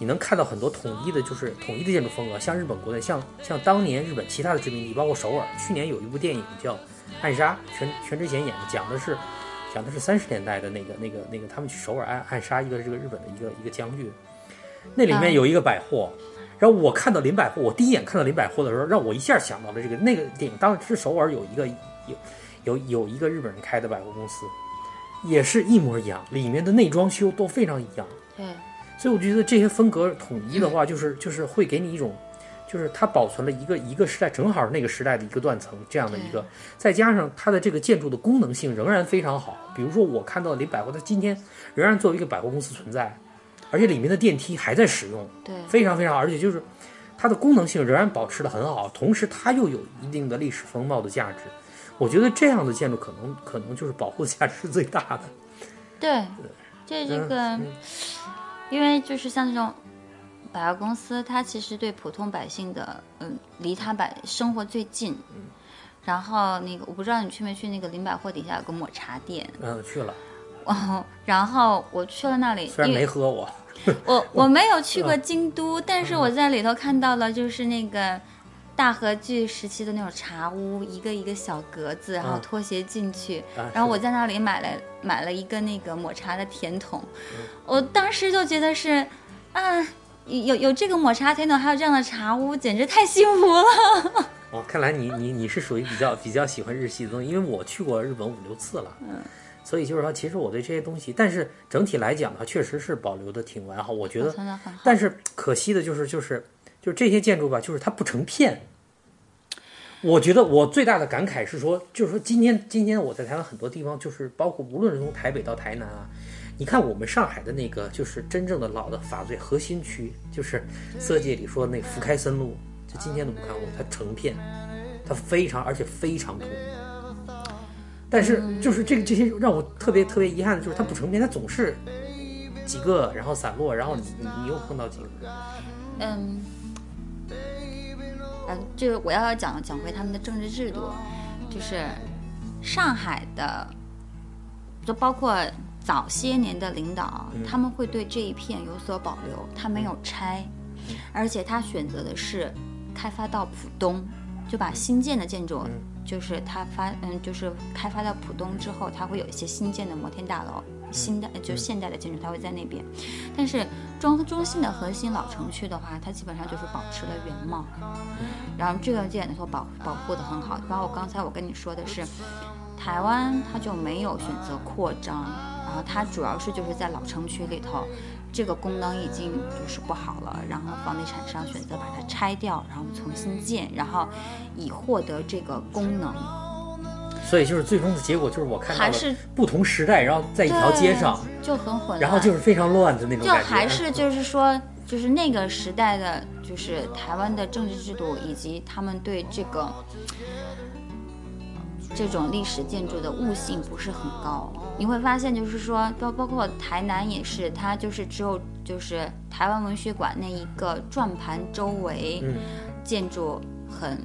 你能看到很多统一的，就是统一的建筑风格，像日本国内，像像当年日本其他的殖民地，包括首尔。去年有一部电影叫《暗杀》，全全智贤演的，讲的是讲的是三十年代的那个那个那个他们去首尔暗暗杀一个这个日本的一个一个将军，那里面有一个百货。然后我看到林百货，我第一眼看到林百货的时候，让我一下想到了这个那个电影。当时首尔有一个有有有一个日本人开的百货公司，也是一模一样，里面的内装修都非常一样。对，所以我觉得这些风格统一的话，就是就是会给你一种，就是它保存了一个一个时代，正好是那个时代的一个断层这样的一个，再加上它的这个建筑的功能性仍然非常好。比如说我看到的林百货，它今天仍然作为一个百货公司存在，而且里面的电梯还在使用，对，非常非常好，而且就是它的功能性仍然保持的很好，同时它又有一定的历史风貌的价值。我觉得这样的建筑可能可能就是保护价值是最大的。对，这这个，嗯因为就是像这种百货公司，它其实对普通百姓的，嗯，离他百生活最近。嗯。然后那个，我不知道你去没去那个林百货底下有个抹茶店，嗯，去了，哦，然后我去了那里，虽然没喝我，我 <laughs> 我没有去过京都，但是我在里头看到了，就是那个大和剧时期的那种茶屋，一个一个小格子，然后啊拖鞋进去，啊然后我在那里买了买了一个那个抹茶的甜筒，嗯。我当时就觉得是，啊，有有这个抹茶甜筒，还有这样的茶屋，简直太幸福了。<laughs> 哦，看来你你你是属于比较比较喜欢日系的东西，因为我去过日本五六次了，嗯，所以就是说，其实我对这些东西，但是整体来讲的话，确实是保留的挺完好，我觉得但是可惜的就是就是就是这些建筑吧，就是它不成片。我觉得我最大的感慨是说，就是说今天今天我在台湾很多地方，就是包括无论是从台北到台南啊，你看我们上海的那个就是真正的老的法罪核心区，就是色戒里说那福开森路，就今天都不看过，它成片，它非常而且非常统一。但是就是这个这些让我特别特别遗憾的就是它不成片，它总是几个然后散落，然后你你你又碰到几个，嗯，啊，这个我要讲讲回他们的政治制度，就是上海的，就包括早些年的领导，他们会对这一片有所保留，他没有拆，而且他选择的是开发到浦东，就把新建的建筑，就是他发嗯，就是开发到浦东之后，它会有一些新建的摩天大楼。新的就现代的建筑，它会在那边，但是中中心的核心老城区的话，它基本上就是保持了原貌，然后这个这点来说保保护的很好。包括刚才我跟你说的是，台湾它就没有选择扩张，然后它主要是就是在老城区里头，这个功能已经就是不好了，然后房地产商选择把它拆掉，然后重新建，然后以获得这个功能。所以就是最终的结果就是我看到了还是不同时代，然后在一条街上，就很混乱，然后就是非常乱的那种就感觉。还是就是说，就是那个时代的，就是台湾的政治制度以及他们对这个这种历史建筑的悟性不是很高。你会发现，就是说，包包括台南也是，它就是只有就是台湾文学馆那一个转盘周围嗯建筑很，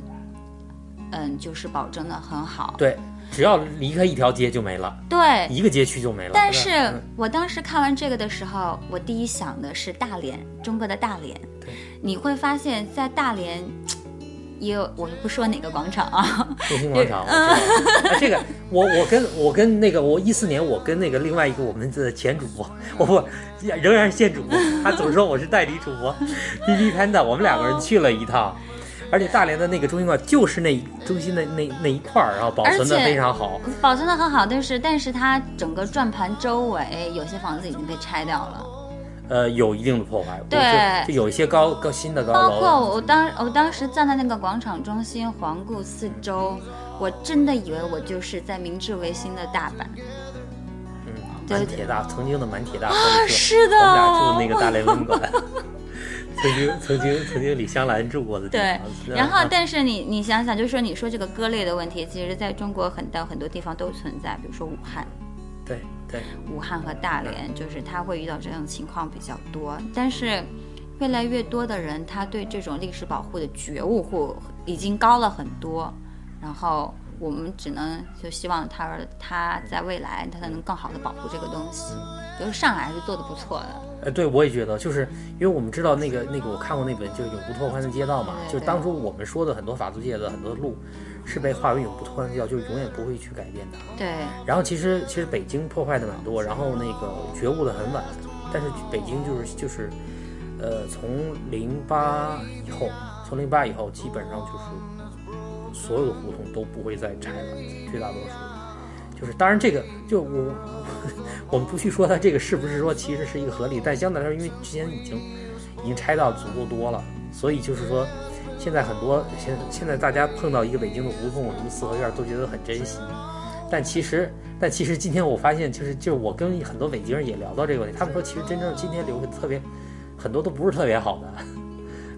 嗯，就是保证的很好。对，只要离开一条街就没了，对，一个街区就没了。但是嗯我当时看完这个的时候，我第一想的是大连，中国的大连。对，你会发现在大连也有，我不说哪个广场啊，<laughs> 中心广场，我知道。啊，<laughs> 这个我我跟我跟那个我一四年我跟那个另外一个我们的前主播，我不仍然是现主播，他总说我是代理主播，B B Panda，我们两个人去了一趟。而且大连的那个中心馆就是那中心的那那一块儿，然后保存的非常好。保存的很好，但是但是它整个转盘周围有些房子已经被拆掉了，呃，有一定的破坏，对。就就有一些高高新的高包，括我当我当时站在那个广场中心环顾四周，我真的以为我就是在明治维新的大阪。嗯，对。满铁大曾经的满铁大啊，是的，我们俩住那个大连文馆，<laughs> 曾经曾经曾经李香兰住过的地对。方。是，然后啊。但是你你想想，就是说你说这个割裂的问题，其实在中国很到很多地方都存在，比如说武汉，对对，武汉和大连，就是他会遇到这种情况比较多。但是越来越多的人，他对这种历史保护的觉悟会已经高了很多，然后我们只能就希望他他在未来他才能更好的保护这个东西。就是上海还是做的不错的，呃，对我也觉得，就是因为我们知道那个那个我看过那本就是《永不拓宽的街道》嘛，就是当初我们说的很多法租界的很多路是被化为永不拓宽的街道，就是永远不会去改变的。对然后其实其实北京破坏的蛮多，然后那个觉悟的很晚，但是北京就是就是，呃，从零八以后，从零八以后，基本上就是所有的胡同都不会再拆了，绝大多数。就是当然这个就我 <laughs> 我们不去说它这个是不是说其实是一个合理，但相对来说，因为之前已经已经拆到足够多了，所以就是说。现在很多现现在大家碰到一个北京的胡同，什么四合院，都觉得很珍惜。但其实，但其实今天我发现，就是就是我跟很多北京人也聊到这个问题，他们说其实真正今天留的特别很多都不是特别好的，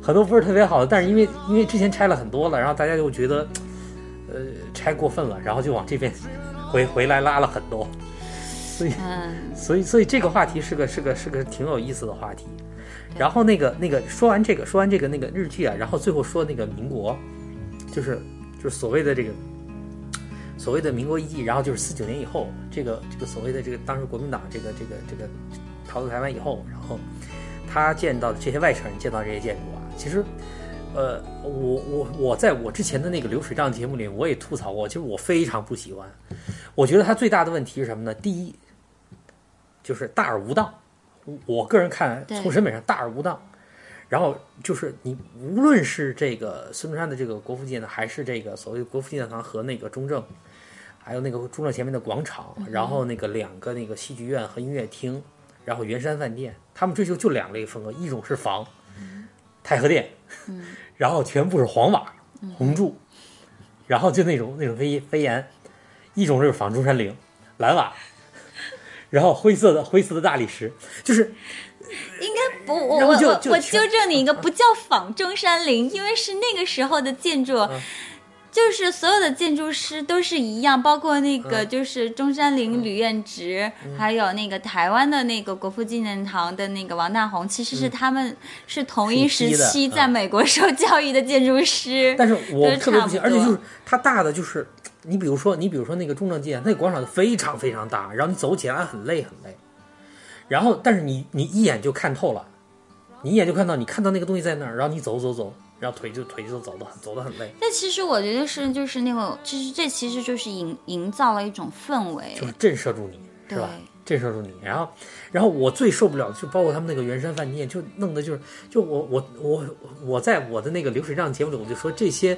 很多不是特别好的。但是因为因为之前拆了很多了，然后大家就觉得呃拆过分了，然后就往这边回回来拉了很多。所以嗯，所以所以这个话题是个是个是个挺有意思的话题。然后那个那个说完这个说完这个那个日剧啊，然后最后说那个民国，就是就是所谓的这个所谓的民国一季，然后就是四九年以后，这个这个所谓的这个当时国民党这个这个这个逃到台湾以后，然后他见到的这些外省人见到这些建筑啊，其实。呃，我我我在我之前的那个流水账节目里，我也吐槽过，其实我非常不喜欢。我觉得它最大的问题是什么呢？第一，就是大而无当。我个人看，对从审美上大而无当。然后就是你无论是这个孙中山的这个国父纪念堂，还是这个所谓国父纪念堂和那个中正，还有那个中正前面的广场，然后那个两个那个戏剧院和音乐厅，然后圆山饭店，他们追求就两类风格，一种是仿，太和殿，<laughs> 然后全部是黄瓦、红柱，然后就那种那种飞飞檐；一种就是仿中山陵，蓝瓦，然后灰色的灰色的大理石，就是应该不，我我我纠正你一个，不叫仿中山陵，因为是那个时候的建筑。嗯就是所有的建筑师都是一样，包括那个嗯就是中山陵吕彦直，还有那个台湾的那个国父纪念堂的那个王大闳，其实是他们是同一时期在美国受教育的建筑师。但是我都特别而且就是它大的就是，你比如说，你比如说那个中正纪念，那个广场就非常非常大，然后你走起来很累很累，然后但是你你一眼就看透了，你一眼就看到，你看到那个东西在那儿，然后你走走走，然后腿就腿就走的走的很累，但其实我觉得是就是那种，其实这其实就是营营造了一种氛围就。是震慑住你，是吧？震慑住你，然后，然后我最受不了的就包括他们那个圆山饭店，就弄的就是，就我我我我在我的那个流水账节目里，我就说这些，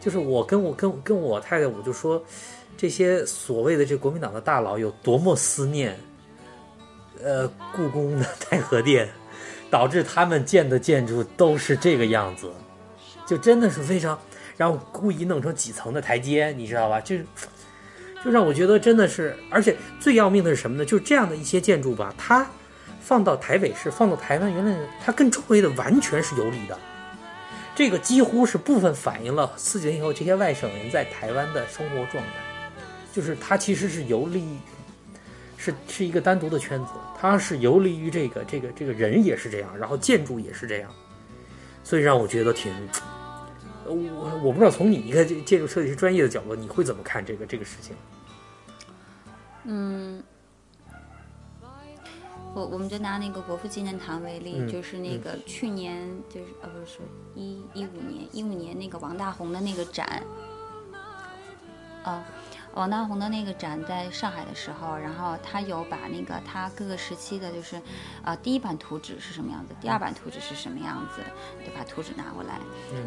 就是我跟我跟跟我太太，我就说，这些所谓的这国民党的大佬有多么思念，呃，故宫的太和殿，导致他们建的建筑都是这个样子，就真的是非常，然后故意弄成几层的台阶，你知道吧？就是，就让我觉得真的是，而且最要命的是什么呢？就是这样的一些建筑吧，它放到台北市，放到台湾，原来它跟周围的完全是有理的。这个几乎是部分反映了四九年以后这些外省人在台湾的生活状态，就是它其实是游离于，是是一个单独的圈子，它是游离于这个这个这个人也是这样，然后建筑也是这样，所以让我觉得挺，我我不知道从你一个建筑设计师专业的角度，你会怎么看这个这个事情？嗯我我们就拿那个国父纪念堂为例，嗯就是那个去年就是呃不是说一一五年一五年那个王大红的那个展，啊、王大红的那个展在上海的时候，然后他有把那个他各个时期的，就是呃第一版图纸是什么样子，第二版图纸是什么样子，就把图纸拿过来。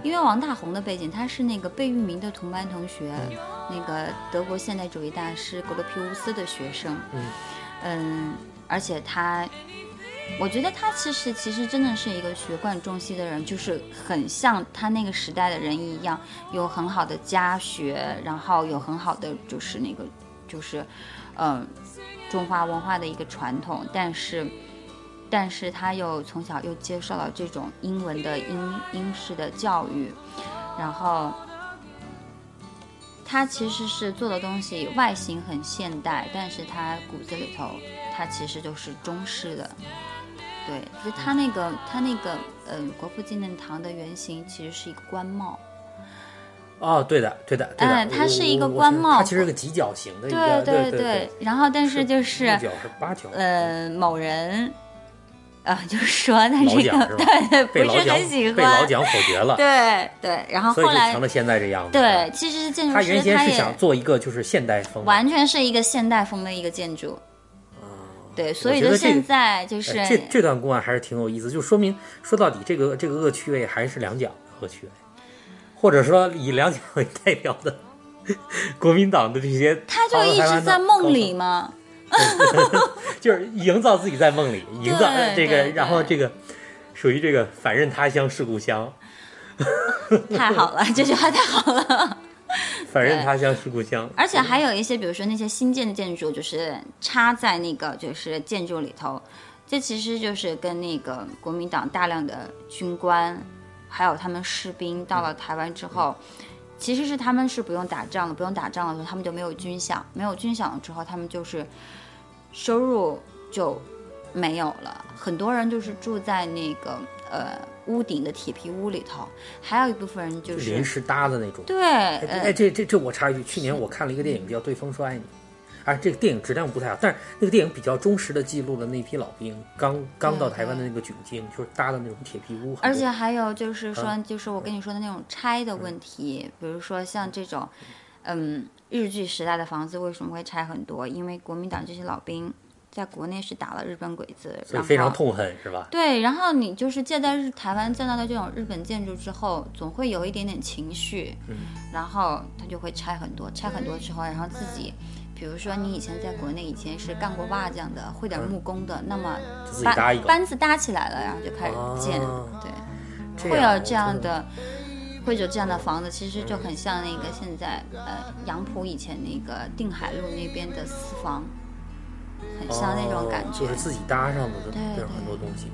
因为王大红的背景，他是那个贝聿铭的同班同学，那个德国现代主义大师格罗皮乌斯的学生。嗯嗯，而且他，我觉得他其实其实真的是一个学贯中西的人，就是很像他那个时代的人一样，有很好的家学，然后有很好的就是那个就是，嗯、中华文化的一个传统，但是。但是他又从小又接受了这种英文的英英式的教育，然后他其实是做的东西外形很现代，但是它骨子里头它其实就是中式的。对，就它那个它那个嗯、呃国父纪念堂的原型其实是一个官帽，哦，对的，对的，对的，哎它是一个官帽它其实是个几角形的一对个，对对。然后但是就是六角是八角，呃某人。啊，就是说他老这个对对被老蒋不是很喜被老，蒋否决了，对对，然后后来就成了现在这样子。对，，其实建筑师他原先是想做一个就是现代风，完全是一个现代风的一个建筑。对，所以就现在就是哎这这段公案还是挺有意思，就说明说到底这个这个恶趣味还是两蒋的恶趣味，或者说以两蒋为代表的 <laughs> 国民党的这些，他就一直在梦里，嘛。<laughs> 就是营造自己在梦里，营造这个，然后这个属于这个反认他乡是故乡，<laughs> 太好了，这句话太好了。<laughs> 反认他乡是故乡，而且还有一些，比如说那些新建的建筑，就是插在那个就是建筑里头，这其实就是跟那个国民党大量的军官，还有他们士兵到了台湾之后，其实是他们是不用打仗了，不用打仗了之后，他们就没有军饷，没有军饷了之后，他们就是收入就没有了，很多人就是住在那个呃屋顶的铁皮屋里头，还有一部分人就是临时搭的那种。对，哎，呃哎，这这这我插一句，去年我看了一个电影叫《对风说爱你》，啊，这个电影质量不太好，但是那个电影比较忠实的记录了那批老兵刚刚到台湾的那个窘境，就是搭的那种铁皮屋，而且还有就是说，嗯。就是我跟你说的那种拆的问题，比如说像这种，嗯，日据时代的房子为什么会拆很多？因为国民党这些老兵在国内是打了日本鬼子，所以非常痛恨，是吧？对，然后你就是见在日台湾见到的这种日本建筑之后，总会有一点点情绪，嗯然后他就会拆很多，拆很多之后，然后自己。比如说，你以前在国内以前是干过瓦匠的，会点木工的，那么班班子搭起来了，然后就开始建，哦对。会有这样的，会有这样的房子，其实就很像那个现在呃杨浦以前那个定海路那边的私房，很像那种感觉。哦就是自己搭上的，对很多东西。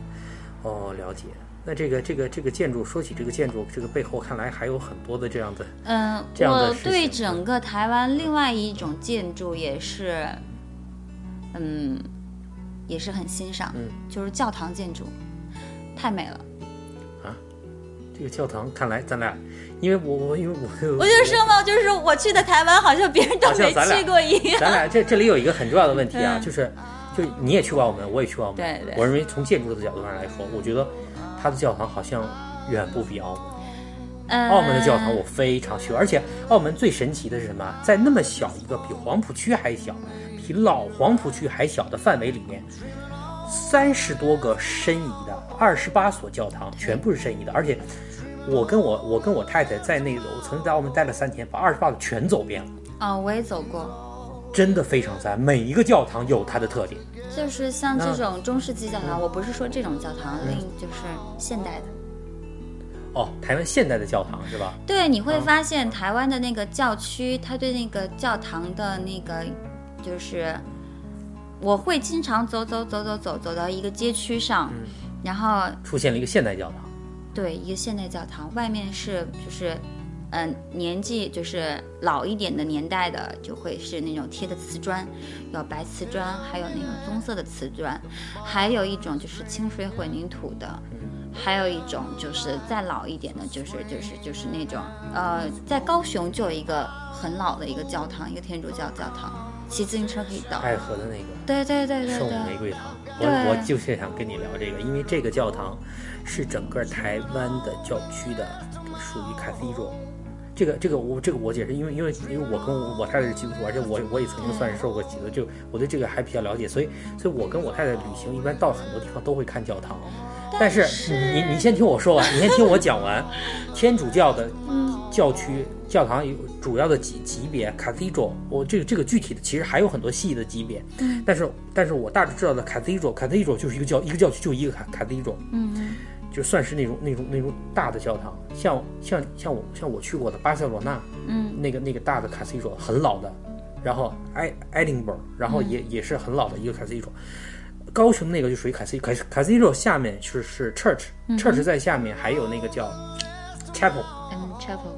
哦，了解。那这个这个这个建筑，说起这个建筑，这个背后看来还有很多的这样的，嗯，这样的我对整个台湾另外一种建筑也是，嗯，也是很欣赏，嗯就是教堂建筑，太美了。这个教堂，看来咱俩，因为我我因为我我就说嘛，就是我去的台湾，好像别人都没去过一样。咱俩这这里有一个很重要的问题啊，嗯就是就你也去过澳门，我也去过澳门。对对我认为从建筑的角度上来说，我觉得它的教堂好像远不比澳门。嗯，澳门的教堂我非常喜欢，而且澳门最神奇的是什么？在那么小一个比黄浦区还小、比老黄浦区还小的范围里面，三十多个申遗的二十八所教堂全部是申遗的，而且我跟我我跟我太太在那个，我曾经在澳门待了三天，把二十八个全走遍了。哦，我也走过，真的非常赞，每一个教堂有它的特点。就是像这种中世纪教堂，我不是说这种教堂，嗯另就是现代的。哦，台湾现代的教堂是吧？对，你会嗯发现台湾的那个教区，它对那个教堂的那个，就是我会经常走走走走走走到一个街区上，嗯然后出现了一个现代教堂。对一个现代教堂，外面是就是。嗯，年纪就是老一点的年代的，就会是那种贴的瓷砖，有白瓷砖，还有那种棕色的瓷砖，还有一种就是清水混凝土的，还有一种就是再老一点的，就是就是就是那种呃，在高雄就有一个很老的一个教堂，一个天主教教堂，骑自行车可以到。爱河的那个对对对对圣玫瑰堂，对我我就是想跟你聊这个，因为这个教堂是整个台湾的教区的属于 cathedral。这个这个我这个我解释，因为因为因为我跟我我太太是基督徒，而且我我也曾经算是受过洗的，就我对这个还比较了解，所以所以我跟我太太旅行一般到很多地方都会看教堂。但是你你你先听我说完，你先听我讲完。<laughs> 天主教的教区教堂有主要的级级别，cathedral，我这个这个具体的其实还有很多细的级别，但是但是我大致知道的 cathedral，cathedral 就是一个教一个教区就一个 cathedral，嗯就算是那种那种那种大的教堂，像像像我像我去过的巴塞罗那，嗯那个那个大的 cathedral 很老的，然后埃 Edinburgh，然后也、也是很老的一个 cathedral。高雄那个就属于 cathedral cathedral 下面是是 church，church、在下面还有那个叫 chapel。嗯，chapel，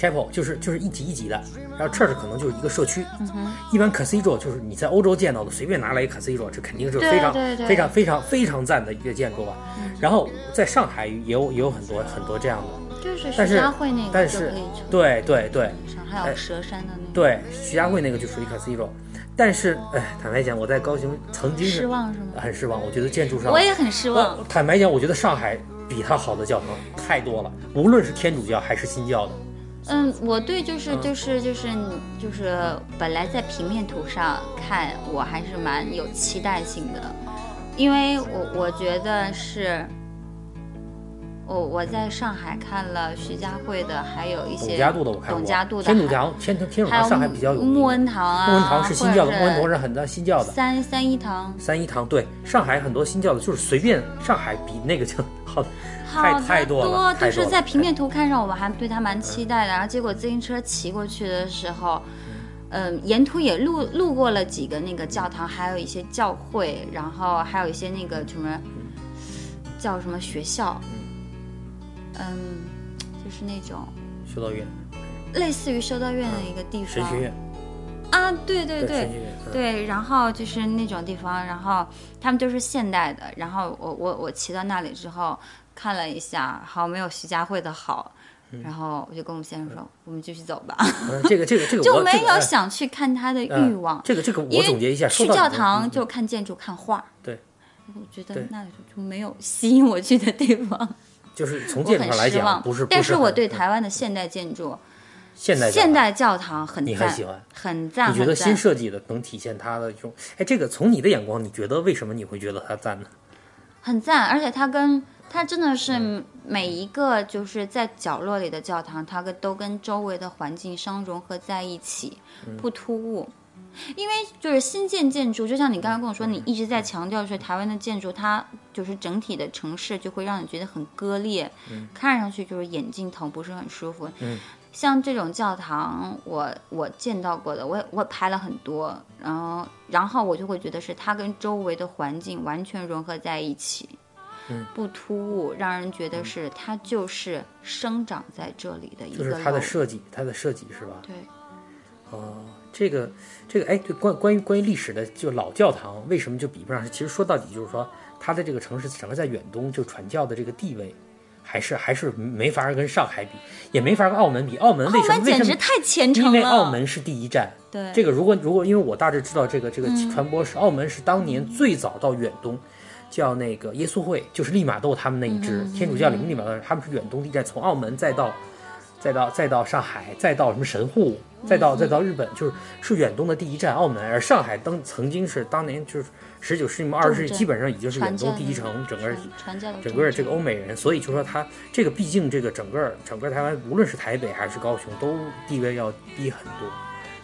chapel 就是就是一级一级的，然后 church 可能就是一个社区。嗯一般 cathedral 就是你在欧洲见到的，随便拿来一个 cathedral，这肯定是非常对对非常非常非常赞的一个建筑啊。然后在上海也有也有很多很多这样的，就是但是徐家汇那个但就是可以去，对对对上还有蛇山的那个，对，徐家汇那个就属于 cathedral。但是哎，坦白讲，我在高雄曾经是失望是吗？很失望，我觉得建筑上我也很失望。坦白讲，我觉得上海比它好的教堂太多了，无论是天主教还是新教的。嗯，我对就是就是就是就是本来在平面图上看，我还是蛮有期待性的，因为我我觉得是，我我在上海看了徐家汇的，还有一些董家渡的我看过，董家渡的天主堂天天主还有教上海比较有名穆恩堂啊，穆恩堂是新教的，穆恩堂是很多新教的。三三一堂，三一堂对上海很多新教的，就是随便上海比那个就 <laughs> 好，太太多了。就是在平面图看上，我们还对它蛮期待的。然后结果自行车骑过去的时候，嗯，沿途也路路过了几个那个教堂，还有一些教会，然后还有一些那个什么叫什么学校，嗯，就是那种修道院、类似于修道院的一个地方。神学院，啊，对对对对，然后就是那种地方，然后他们都是现代的，然后我我我骑到那里之后看了一下，好没有徐家汇的好，然后我就跟我们先生说，我们继续走吧，嗯 <laughs> 这个这个这个 <laughs> 就没有想去看他的嗯欲望，这个这个我总结一下，去教堂嗯就看建筑看画，对，我觉得那里就没有吸引我去的地方，就是从建筑上来讲，不是，。但是我对台湾的现代建筑、现代教堂现代教堂很赞你很喜欢，很赞，你觉得新设计的能体现它的这种？哎，这个从你的眼光，你觉得为什么你会觉得它赞呢？很赞，而且它跟它真的嗯是每一个就是在角落里的教堂，它跟都跟周围的环境相融合在一起，嗯不突兀。因为就是新建建筑，就像你刚刚跟我说，你一直在强调说台湾的建筑，它就是整体的城市就会让你觉得很割裂，看上去就是眼睛疼，不是很舒服。嗯。像这种教堂，我我见到过的，我也我拍了很多，然后然后我就会觉得是它跟周围的环境完全融合在一起，嗯，不突兀，让人觉得是它就是生长在这里的一个就是它的设计，它的设计是吧？对，哦，这个这个，哎，对，关关于关于历史的，就老教堂为什么就比不上？其实说到底就是说，它的这个城市整个在远东就传教的这个地位，还是还是没法跟上海比，也没法跟澳门比。澳门为什么？为什么？简直太虔诚因为，澳门是第一站。对这个如果如果因为我大致知道这个这个嗯传播是澳门是当年最早到远东。叫那个耶稣会，就是利玛窦他们那一支、嗯天主教里面利玛窦，他们是远东第一站，从澳门再到再到再到上海，再到什么神户，再到再到日本，就是是远东的第一站澳门。而上海当曾经是当年就是十九世纪末二十世纪，基本上已经是远东第一城，整个整个这个欧美人，所以就说它这个毕竟这个整个整个台湾，无论是台北还是高雄，都地位要低很多。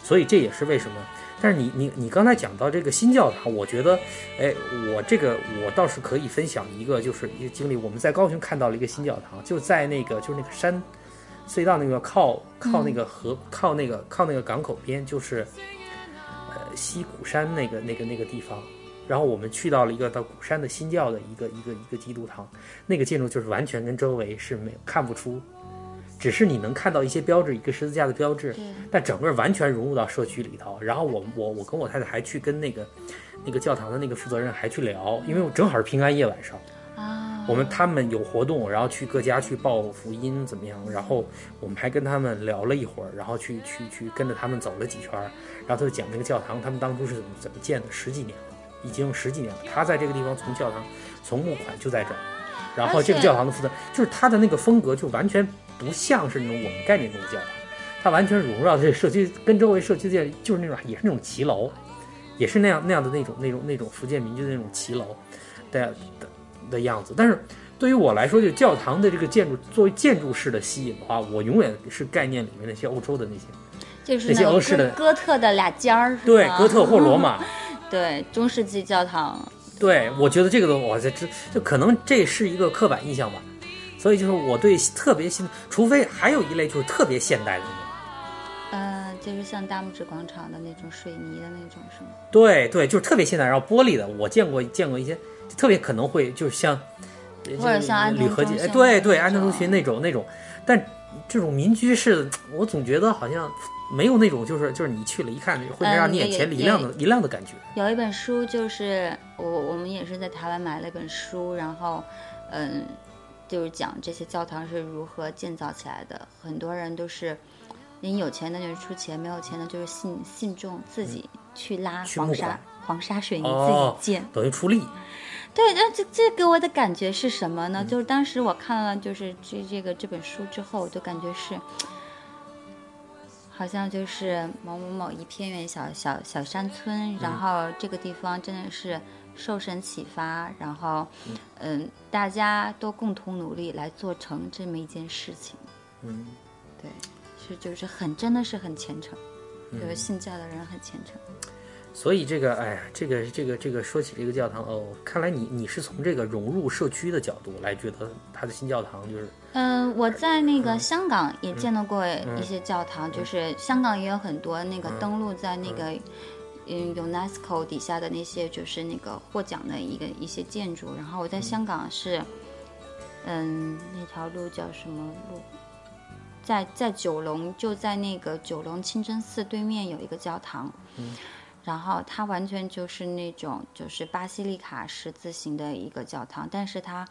所以这也是为什么。但是你你你刚才讲到这个新教堂，我觉得，哎，我这个我倒是可以分享一个，就是一个经历。我们在高雄看到了一个新教堂，就在那个就是那个山隧道那个靠靠那个河、靠那个靠那个港口边，就是呃西鼓山那个那个那个地方。然后我们去到了一个到鼓山的新教的一个一个一个基督堂，那个建筑就是完全跟周围是没有看不出。只是你能看到一些标志，一个十字架的标志，但整个完全融入到社区里头。然后我我我跟我太太还去跟那个那个教堂的那个负责人还去聊，因为我正好是平安夜晚上，啊，我们他们有活动，然后去各家去报福音怎么样？然后我们还跟他们聊了一会儿，然后去去去跟着他们走了几圈，然后他就讲那个教堂，他们当初是怎么怎么建的，十几年了，已经十几年了。他在这个地方从教堂从募款就在这儿，然后这个教堂的负责就是他的那个风格就完全。不像是那种我们概念中的教堂，他完全融入到这个社区，跟周围社区建就是那种也是那种骑楼，也是那样那样的那种那种那种福建民居的那种骑楼的的的样子。但是对于我来说，就教堂的这个建筑作为建筑式的吸引的话，我永远是概念里面那些欧洲的那些，就是那些欧式的哥特的俩尖儿，对，哥特或罗马，<laughs> 对，中世纪教堂。对，我觉得这个东我这这就可能这是一个刻板印象吧。所以就是我对特别新，除非还有一类就是特别现代的那种，呃，就是像大拇指广场的那种水泥的那种，是吗？对对，就是特别现代，然后玻璃的，我见过见过一些，特别可能会就是像，或者像安铝合金，哎，对对，安藤忠雄那种那种，但这种民居式，我总觉得好像没有那种就是就是你去了一看，会让你眼前一亮的一亮的感觉。有一本书，就是我我们也是在台湾买了一本书，然后嗯。就是讲这些教堂是如何建造起来的。很多人都是，你有钱的就是出钱，没有钱的就是信信众自己去拉黄沙黄沙水泥自己建，等于出力。对，那这这给我的感觉是什么呢？就是当时我看了就是这这个这本书之后，我就感觉是，好像就是某某某一偏远小小小山村，然后这个地方真的是。受神启发，然后，嗯，大家都共同努力来做成这么一件事情。嗯，对，是就是很真的是很虔诚，就是信教的人很虔诚。所以这个，哎呀，这个这个这个说起这个教堂哦，看来你你是从这个融入社区的角度来觉得它的新教堂就是。嗯，我在那个香港也见到过一些教堂，就是香港也有很多那个登录在那个。嗯，UNESCO 底下的那些就是那个获奖的一个一些建筑。然后我在香港是，嗯，那条路叫什么路？在在九龙，就在那个九龙清真寺对面有一个教堂。嗯。然后它完全就是那种就是巴西利卡十字形的一个教堂，但是它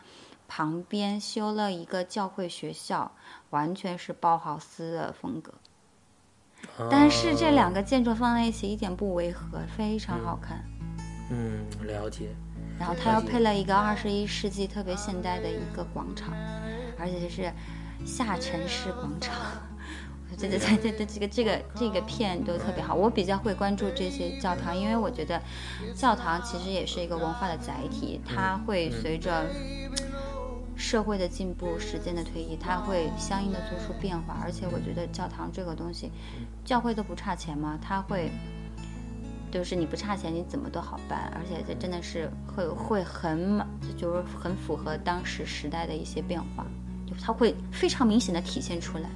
旁边修了一个教会学校，完全是包豪斯的风格。但是这两个建筑放在一起一点不违和，非常好看。嗯，了解。然后它又配了一个二十一世纪特别现代的一个广场，而且就是下沉式广场。对对对对对，这个这个这个片都特别好。我比较会关注这些教堂，因为我觉得教堂其实也是一个文化的载体，它会随着。社会的进步，时间的推移，它会相应的做出变化。而且我觉得教堂这个东西，教会都不差钱嘛，它会，就是你不差钱，你怎么都好办。而且这真的是会会很，就是很符合当时时代的一些变化，就它会非常明显的体现出来。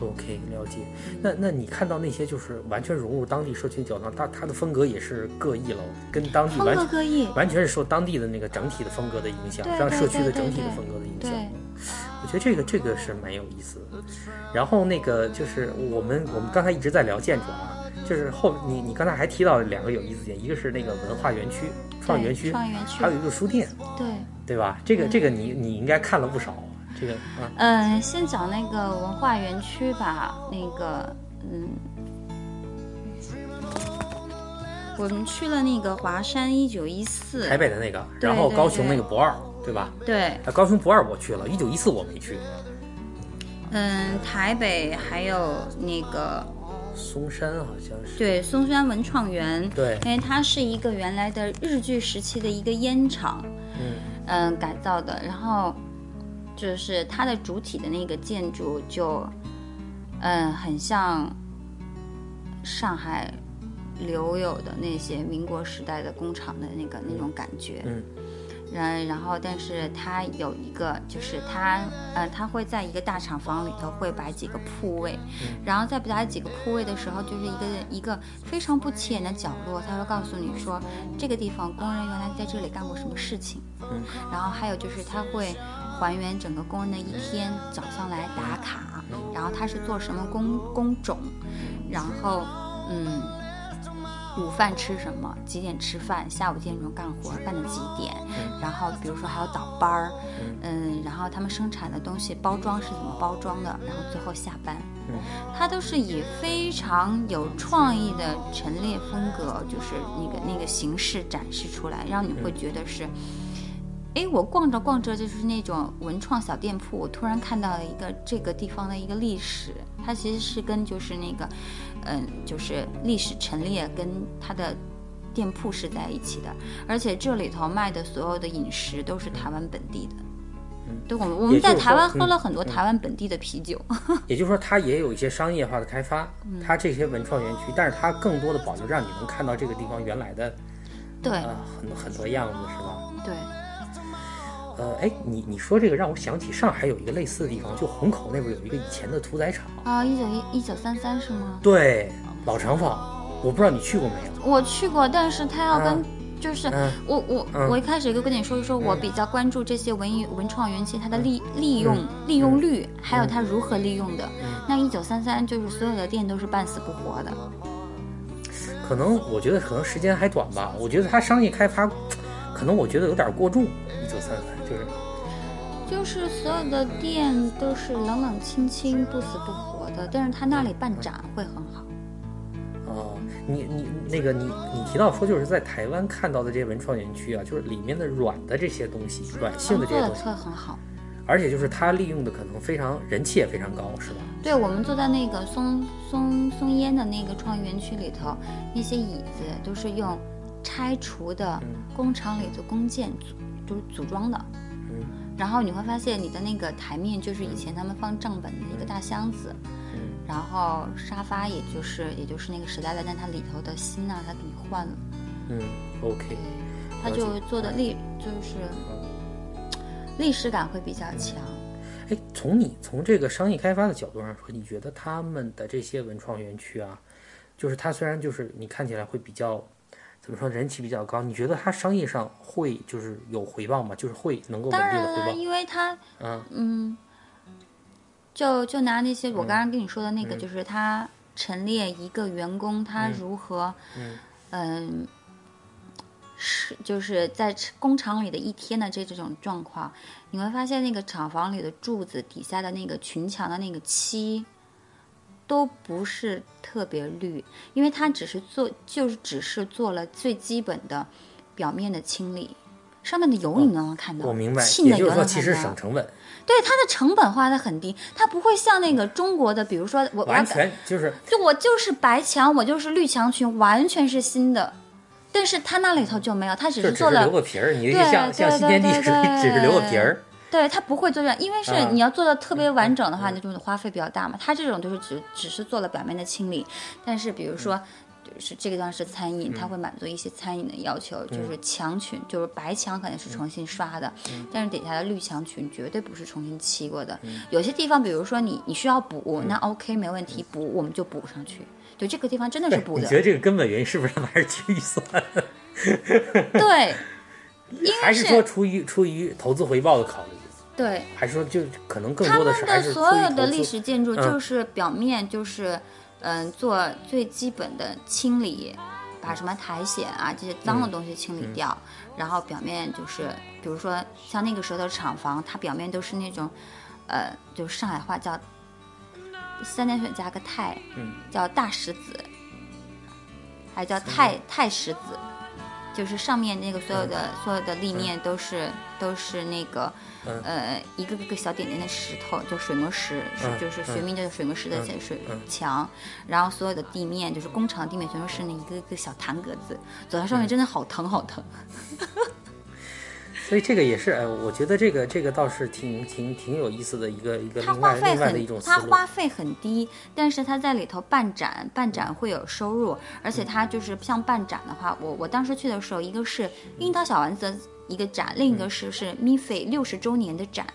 OK，了解。那那你看到那些就是完全融入当地社区教堂，它它的风格也是各异了，跟当地完全完全是受当地的那个整体的风格的影响，让社区的整体的风格的影响。我觉得这个这个是蛮有意思的。然后那个就是我们我们刚才一直在聊建筑啊，就是后你你刚才还提到两个有意思点，一个是那个文化园区、创意园区，还有一个书店，对对吧？这个这个你你应该看了不少。这个，嗯，先讲那个文化园区吧。那个，嗯，我们去了那个华山一九一四，台北的那个，然后高雄那个博二，对吧？对。啊高雄博二我去了，一九一四我没去。嗯，台北还有那个松山，好像是。对，松山文创园。对。因为它是一个原来的日据时期的一个烟厂，嗯嗯改造的，然后。就是它的主体的那个建筑就，嗯，很像，上海留有的那些民国时代的工厂的那个那种感觉。嗯。然然后，但是它有一个，就是它，呃，它会在一个大厂房里头会摆几个铺位，然后在摆几个铺位的时候，就是一个一个非常不起眼的角落，他会告诉你说这个地方工人原来在这里干过什么事情，嗯，然后还有就是他会还原整个工人的一天，早上来打卡，然后他是做什么工工种，然后，嗯。午饭吃什么？几点吃饭？下午几点钟干活？干到几点？然后比如说还有倒班儿，嗯，然后他们生产的东西包装是怎么包装的？然后最后下班，它都是以非常有创意的陈列风格，就是那个那个形式展示出来，让你会觉得是，哎，我逛着逛着就是那种文创小店铺，我突然看到了一个这个地方的一个历史，它其实是跟就是那个。嗯，就是历史陈列跟它的店铺是在一起的，而且这里头卖的所有的饮食都是台湾本地的。嗯，对，我们我们在台湾喝了很多台湾本地的啤酒。<laughs> 也就是说，它也有一些商业化的开发，它这些文创园区，但是它更多的保留，让你能看到这个地方原来的，对，很很多样子，是吧？对。呃，哎，你你说这个让我想起上海有一个类似的地方，就虹口那边有一个以前的屠宰场啊，一九一一九三三是吗？对，老厂坊，我不知道你去过没有？我去过，但是他要跟就是我我我一开始就跟你说一说，我比较关注这些文艺文创园区它的利利用利用率，还有它如何利用的。那一九三三就是所有的店都是半死不活的，可能我觉得可能时间还短吧，我觉得它商业开发可能我觉得有点过重。一九三三。就是，就是所有的店都是冷冷清清、不死不活的，但是他那里办展会很好。哦，你你那个你你提到说就是在台湾看到的这些文创园区啊，就是里面的软的这些东西，软性的这些东西会很好，而且就是它利用的可能非常人气也非常高，是吧？对，我们坐在那个松松松烟的那个创意园区里头，那些椅子都是用拆除的工厂里的工件组。就是组装的，嗯，然后你会发现你的那个台面就是以前他们放账本的一个大箱子，嗯，然后沙发也就是也就是那个时代的，但它里头的芯啊，它给你换了，嗯，OK，它就做的历就是历史感会比较强。哎，从你从这个商业开发的角度上说，你觉得他们的这些文创园区啊，就是它虽然就是你看起来会比较。怎么说人气比较高？你觉得它商业上会就是有回报吗？就是会能够稳定的回报？因为它，嗯嗯，就就拿那些我刚刚跟你说的那个，就是他陈列一个员工他如何，嗯，是就是在工厂里的一天的这这种状况，你会发现那个厂房里的柱子底下的那个群墙的那个漆。都不是特别绿，因为它只是做，就是只是做了最基本的表面的清理，上面的油你能看到。我明白，也就是说其实省成本。对，它的成本花的很低，它不会像那个中国的，比如说我完全就是，就我就是白墙，我就是绿墙裙，完全是新的，但是它那里头就没有，它只是做了留个皮儿，你像像新天地只只是留个皮儿。对它不会做这样，因为是你要做的特别完整的话，那就花费比较大嘛。它这种就是只只是做了表面的清理，但是比如说，就是这个地方是餐饮，它会满足一些餐饮的要求，就是墙裙，就是白墙肯定是重新刷的，但是底下的绿墙裙绝对不是重新漆过的。有些地方，比如说你你需要补，那 OK 没问题，补我们就补上去。就这个地方真的是补的。你觉得这个根本原因是不是还 <laughs> 是预算？对，还是说出于出于投资回报的考虑？对，还是说就可能更多的是他们的所有的历史建筑就是表面就是，嗯，做最基本的清理，把什么苔藓啊这些脏的东西清理掉，然后表面就是，比如说像那个时候的厂房，它表面都是那种，呃，就是上海话叫三点水加个太，嗯，叫大石子，还叫太太石子，就是上面那个所有的所有的立面都是都是那个。呃，一个个小点点的石头，就水磨石，是就是学名叫水磨石的水墙，然后所有的地面就是工厂地面全都是那一个个小弹格子，走在上面真的好疼好疼。所以这个也是，哎，我觉得这个这个倒是挺挺挺有意思的一个一个它另外花费另外的一种思路。花费很低，但是它在里头办展，办展会有收入，而且它就是像办展的话，我我当时去的时候，一个是樱桃小丸子的一个展，另一个是是咪菲六十周年的展。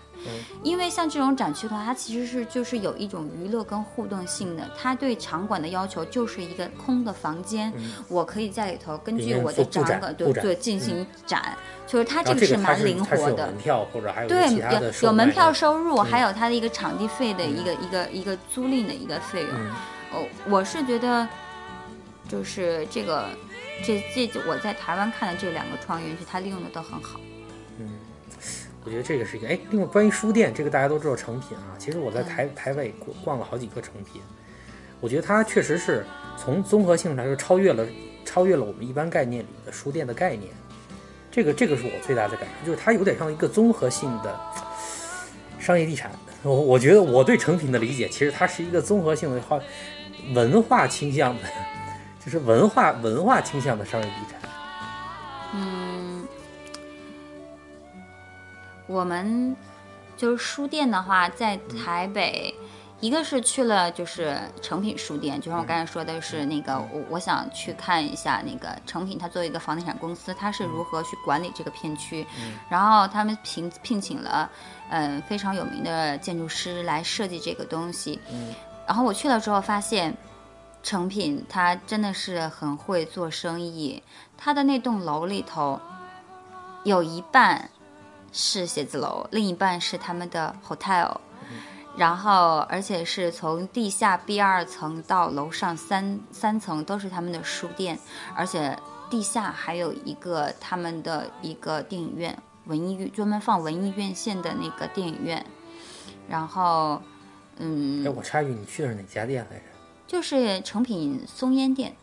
因为像这种展区的话，它其实是就是有一种娱乐跟互动性的。它对场馆的要求就是一个空的房间，我可以在里头根据我的展场馆对对进行展，就是它这个是蛮灵活的它是有门。票或者还有对，有有门票收入，还有它的一个场地费的一个、一个一个租赁的一个费用。嗯哦，我是觉得，就是这个，这这我在台湾看的这两个创意园区，它利用的都很好。嗯我觉得这个是一个哎，另外关于书店，这个大家都知道成品啊。其实我在嗯台台北逛逛了好几个成品，我觉得它确实是从综合性上来说超越了超越了我们一般概念里的书店的概念。这个这个是我最大的感受，就是它有点像一个综合性的商业地产。我我觉得我对成品的理解，其实它是一个综合性的化文化倾向的，就是文化文化倾向的商业地产。嗯我们就是书店的话，在台北，一个是去了就是诚品书店，就像我刚才说的是那个，我我想去看一下那个诚品，它作为一个房地产公司，它是如何去管理这个片区，然后他们聘聘请了嗯、非常有名的建筑师来设计这个东西，然后我去了之后发现。诚品他真的是很会做生意，他的那栋楼里头有一半是写字楼，另一半是他们的 hotel，然后而且是从地下 B 二层到楼上三三层都是他们的书店，而且地下还有一个他们的一个电影院，文艺院专门放文艺院线的那个电影院，然后嗯哎，，我插一句，你去的是哪家店来着？就是成品松烟店，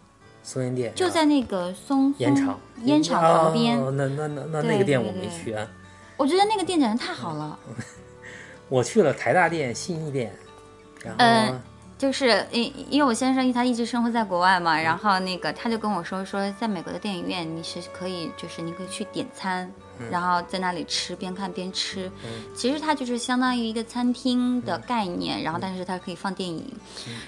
松烟店就在那个松烟厂烟厂旁边，哦、那那那那那个店我没去啊。我觉得那个店简直太好了。<laughs> 我去了台大店、信义店，然后、嗯就是因因为我先生他一直生活在国外嘛，然后那个他就跟我说说，在美国的电影院你是可以，就是你可以去点餐，然后在那里吃，边看边吃。其实它就是相当于一个餐厅的概念，然后但是它可以放电影。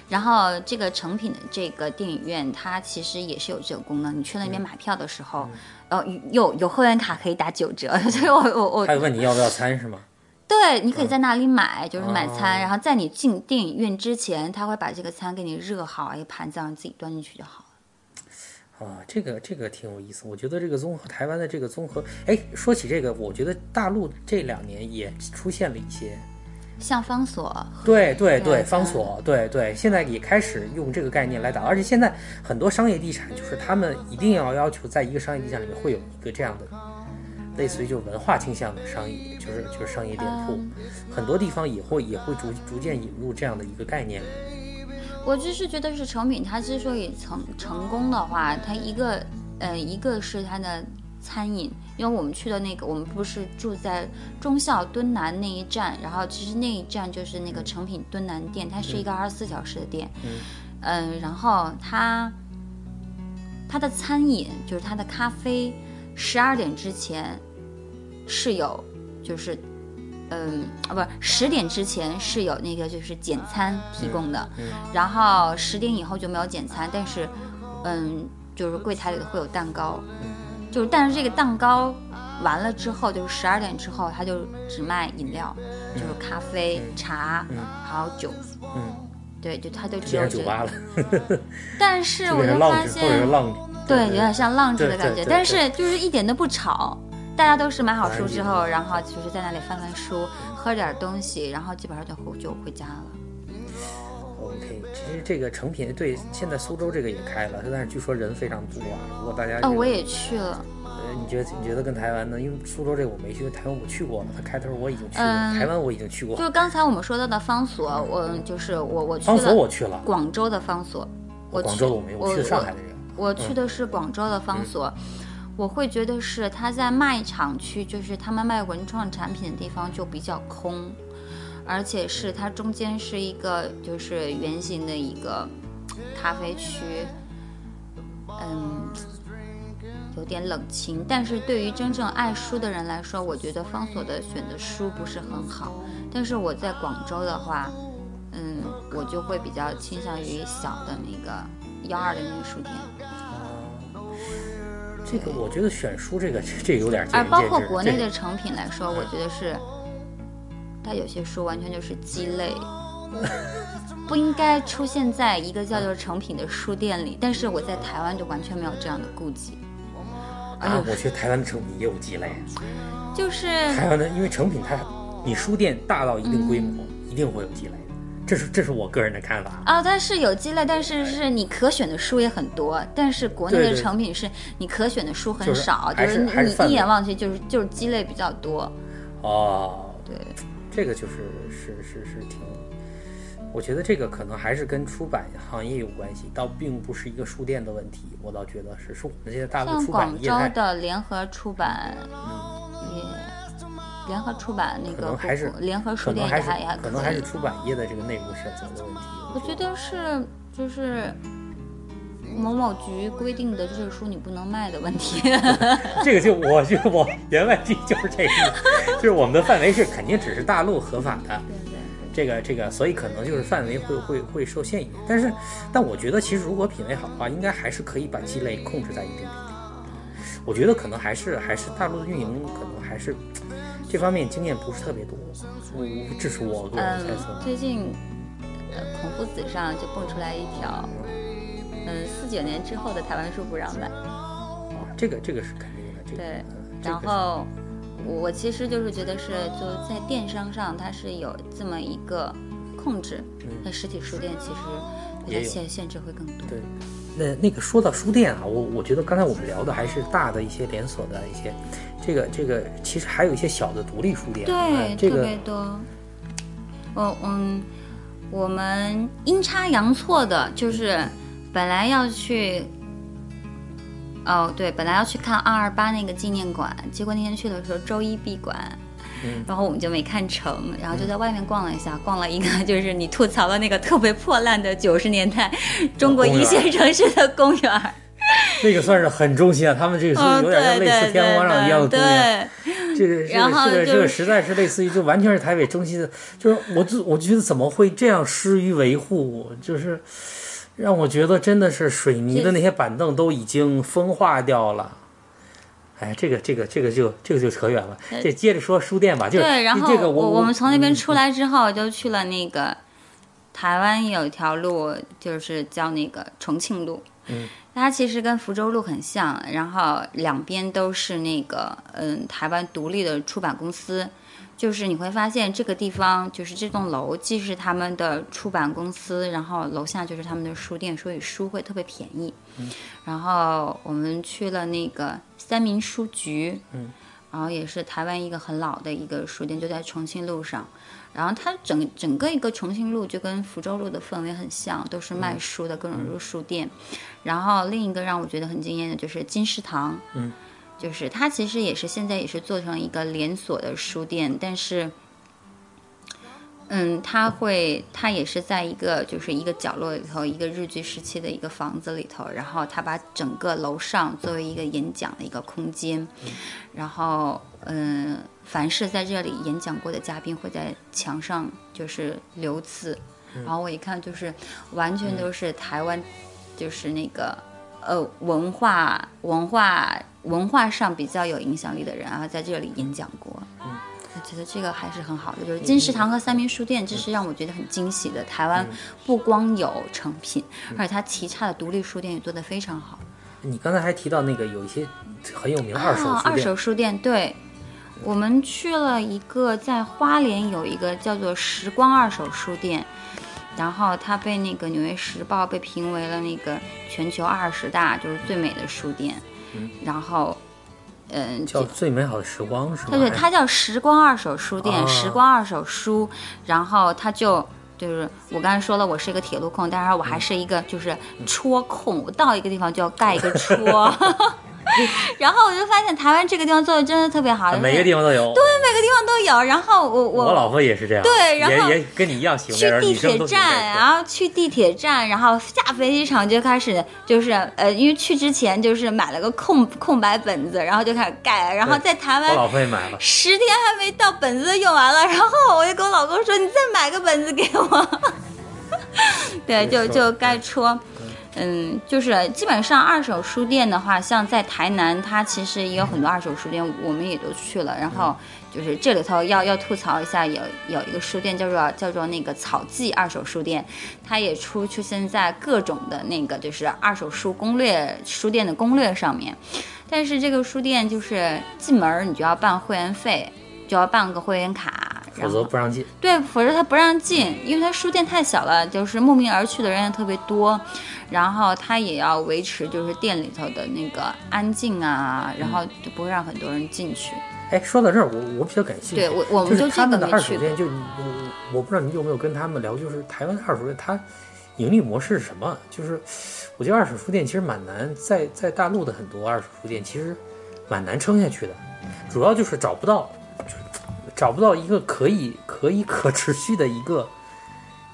然后这个成品的这个电影院，它其实也是有这个功能。你去那边买票的时候，呃，有有会员卡可以打九折，<laughs> 所以我我我他有问你要不要餐是吗？对，你可以在那里买，就是买餐，哦然后在你进电影院之前，他会把这个餐给你热好，一个盘子让你自己端进去就好了。啊，这个这个挺有意思。我觉得这个综合台湾的这个综合，哎，说起这个，我觉得大陆这两年也出现了一些，像方所，对对对，方所，对对，现在也开始用这个概念来打，而且现在很多商业地产就是他们一定要要求在一个商业地产里面会有一个这样的，类似于就是文化倾向的商业，就是就是商业店铺，很多地方也会也会逐逐渐引入这样的一个概念。我就是觉得是成品，它之所以成成功的话，它一个呃一个是它的餐饮，因为我们去的那个，我们不是住在忠孝敦南那一站，然后其实那一站就是那个成品敦南店，它是一个二十四小时的店，嗯、然后它它的餐饮就是它的咖啡，十二点之前是有就是。嗯啊，不是十点之前是有那个就是简餐提供的，然后十点以后就没有简餐，但是嗯，就是柜台里会有蛋糕，就是但是这个蛋糕完了之后，就是十二点之后，他就只卖饮料，就是咖啡、茶，还有酒，嗯，对，就他就只有酒吧了，但是 <laughs> 我就发现，对，有点像浪子的感觉，但是就是一点都不吵。大家都是买好书之后，然后就是在那里翻翻书，喝点东西，然后基本上就回就回家了。OK，其实这个成品对，现在苏州这个也开了，但是据说人非常多啊。如果大家哦，这个我也去了，呃，你觉得你觉得跟台湾呢？因为苏州这个我没去，台湾我去过了，它开头我已经去过，嗯台湾我已经去过，就是刚才我们说到的方所，我就是我我去方所了我去了，广州的方所，我去广州的我没有，我去的上海的人。我去的是广州的方所，我会觉得是它在卖场区，就是他们卖文创产品的地方就比较空，而且是它中间是一个就是圆形的一个咖啡区，嗯，有点冷清。但是对于真正爱书的人来说，我觉得方所的选的书不是很好。但是我在广州的话，嗯，我就会比较倾向于小的那个幺二零那个书店。这个我觉得选书这个 <laughs> 这有点见而包仁见智。括国内的成品来说，我觉得是，它有些书完全就是鸡肋，不应该出现在一个叫做成品的书店里。但是我在台湾就完全没有这样的顾忌，而啊，且我觉得台湾的成品也有鸡肋。就是台湾的因为成品它，你书店大到一定规模，嗯一定会有积累的。这是这是我个人的看法。啊，它是有积累，但是是你可选的书也很多。但是国内的成品是你可选的书很就是少，就是你一眼望去就是就是积累比较多。哦，对，这个就是是是是挺，我觉得这个可能还是跟出版行业有关系，倒并不是一个书店的问题。我倒觉得是是我们这些大陆像出版广州业的联合出版也，联合出版那个可能还是联合书店也还也还可能还是出版业的这个内部选择的问题。我觉得是就是某某局规定的就是书你不能卖的问题。<laughs> 这个就我就我言外之意就是这个，<laughs> 就是我们的范围是肯定只是大陆合法的，对对这个这个，所以可能就是范围会会会受限一点。但是，但我觉得其实如果品味好的话，应该还是可以把积累控制在一定比例。我觉得可能还是还是大陆的运营可能还是这方面经验不是特别多，我这是我个人猜测嗯，。最近呃孔夫子上就蹦出来一条，嗯，四九年之后的台湾书不让买。啊，这个这个是肯定的，这个对然后我我其实就是觉得是就在电商上它是有这么一个控制，那实体书店其实它限限制会更多。对，那那个说到书店啊，我我觉得刚才我们聊的还是大的一些连锁的一些，这个这个其实还有一些小的独立书店，对，哎这个特别多。我嗯，我们阴差阳错的，就是本来要去，哦对，本来要去看二二八那个纪念馆，结果那天去的时候周一闭馆。嗯然后我们就没看成，然后就在外面逛了一下，逛了一个就是你吐槽的那个特别破烂的九十年代中国一线城市的公园儿，<laughs> 那个算是很中心啊，他们这个是嗯，有点像类似天皇广场一样的对公园。对，这个这个这个这个实在是类似于就完全是台北中心的，就是我就我觉得怎么会这样失于维护，就是让我觉得真的是水泥的那些板凳都已经风化掉了。哎，这个这个这个就这个就扯远了，这接着说书店吧，就是对，然后这个我我们从那边嗯出来之后，就去了那个台湾有一条路，就是叫那个重庆路。嗯，它其实跟福州路很像，然后两边都是那个嗯台湾独立的出版公司。就是你会发现这个地方，就是这栋楼既是他们的出版公司，然后楼下就是他们的书店，所以书会特别便宜。嗯然后我们去了那个三民书局，嗯，然后也是台湾一个很老的一个书店，就在重庆路上。然后它整整个一个重庆路就跟福州路的氛围很像，都是卖书的各种书店。然后另一个让我觉得很惊艳的就是金石堂，嗯，就是它其实也是现在也是做成一个连锁的书店，但是。嗯，他会，他也是在一个就是一个角落里头，一个日据时期的一个房子里头，然后他把整个楼上作为一个演讲的一个空间，然后嗯，凡是在这里演讲过的嘉宾会在墙上就是留字，然后我一看就是完全都是台湾，就是那个呃文化文化文化上比较有影响力的人，然后在这里演讲过。我觉得这个还是很好的，就是金石堂和三民书店，这是让我觉得很惊喜的。台湾不光有成品，而且它旗下的独立书店也做得非常好。你刚才还提到那个有一些很有名的二手啊，二书店，手书店，对，我们去了一个在花莲有一个叫做时光二手书店，然后它被那个《纽约时报》被评为了那个全球二十大就是最美的书店，然后，嗯，叫最美好的时光是吗？对对，它叫时光二手书店，哦时光二手书，然后它就。就是我刚才说了，我是一个铁路控，但是我还是一个就是戳控，我到一个地方就要盖一个戳。<laughs> <laughs> <laughs> 然后我就发现台湾这个地方做的真的特别好，每个地方都有。对每个地方都有。然后我我我老婆也是这样，对然后也也跟你一样喜欢去，地铁站，然后去地铁站，然后下飞机场就开始就是呃，因为去之前就是买了个空空白本子，然后就开始盖，然后在台湾我老湾婆也买了。十天还没到，本子都用完了，然后我就跟我老公说：“你再买个本子给我。”对，就就该戳。嗯，就是基本上二手书店的话，像在台南，它其实也有很多二手书店，我们也都去了。然后就是这里头要要吐槽一下，有有一个书店叫做叫做那个草记二手书店，它也出出现在各种的那个就是二手书攻略书店的攻略上面。但是这个书店就是进门你就要办会员费，就要办个会员卡，否则不让进。对，否则他不让进，因为他书店太小了，就是慕名而去的人也特别多，然后他也要维持就是店里头的那个安静啊，然后就不会让很多人进去。哎，说到这儿，我我比较感兴趣。对我我们就他们的。二手店，就你我我不知道你有没有跟他们聊，就是台湾的二手店，它盈利模式是什么？就是我觉得二手书店其实蛮难，在在大陆的很多二手书店其实蛮难撑下去的，主要就是找不到，找不到一个可以可以可持续的一个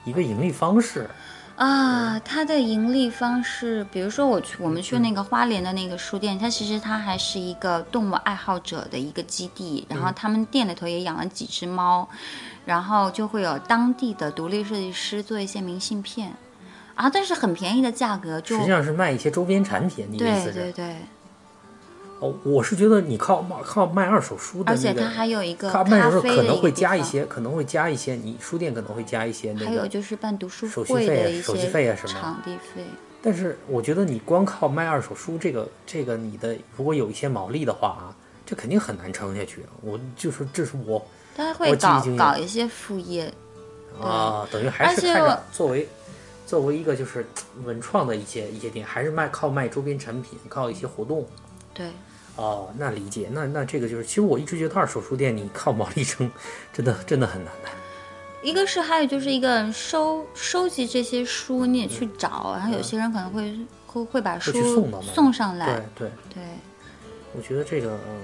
一个盈利方式。啊，它的盈利方式，比如说我去我们去那个花莲的那个书店，它其实它还是一个动物爱好者的一个基地，然后他们店里头也养了几只猫，然后就会有当地的独立设计师做一些明信片，啊，但是很便宜的价格就实际上是卖一些周边产品，你的意对思是？对对，哦，我是觉得你靠靠卖二手书的、那个，而且它还有一个靠卖二手书可咖啡的能会加一些，可能会加一些，你书店可能会加一些那个。还有就是办读书手续会费啊手续费啊什么场地费。但是我觉得你光靠卖二手书这个这个你的如果有一些毛利的话啊，这肯定很难撑下去。我就是这是我他会搞搞一些副业，啊，等于还是看着作为作为一个就是 <tsk> 文创的一些一些店，还是卖靠卖周边产品，靠一些活动。对，哦，那理解，那那这个就是，其实我一直觉得二手书店你靠毛利撑，真的真的很难的。一个是还有就是一个收收集这些书，你也去找，然后有些人可能会会会把书去送送上来，对对，对，我觉得这个嗯，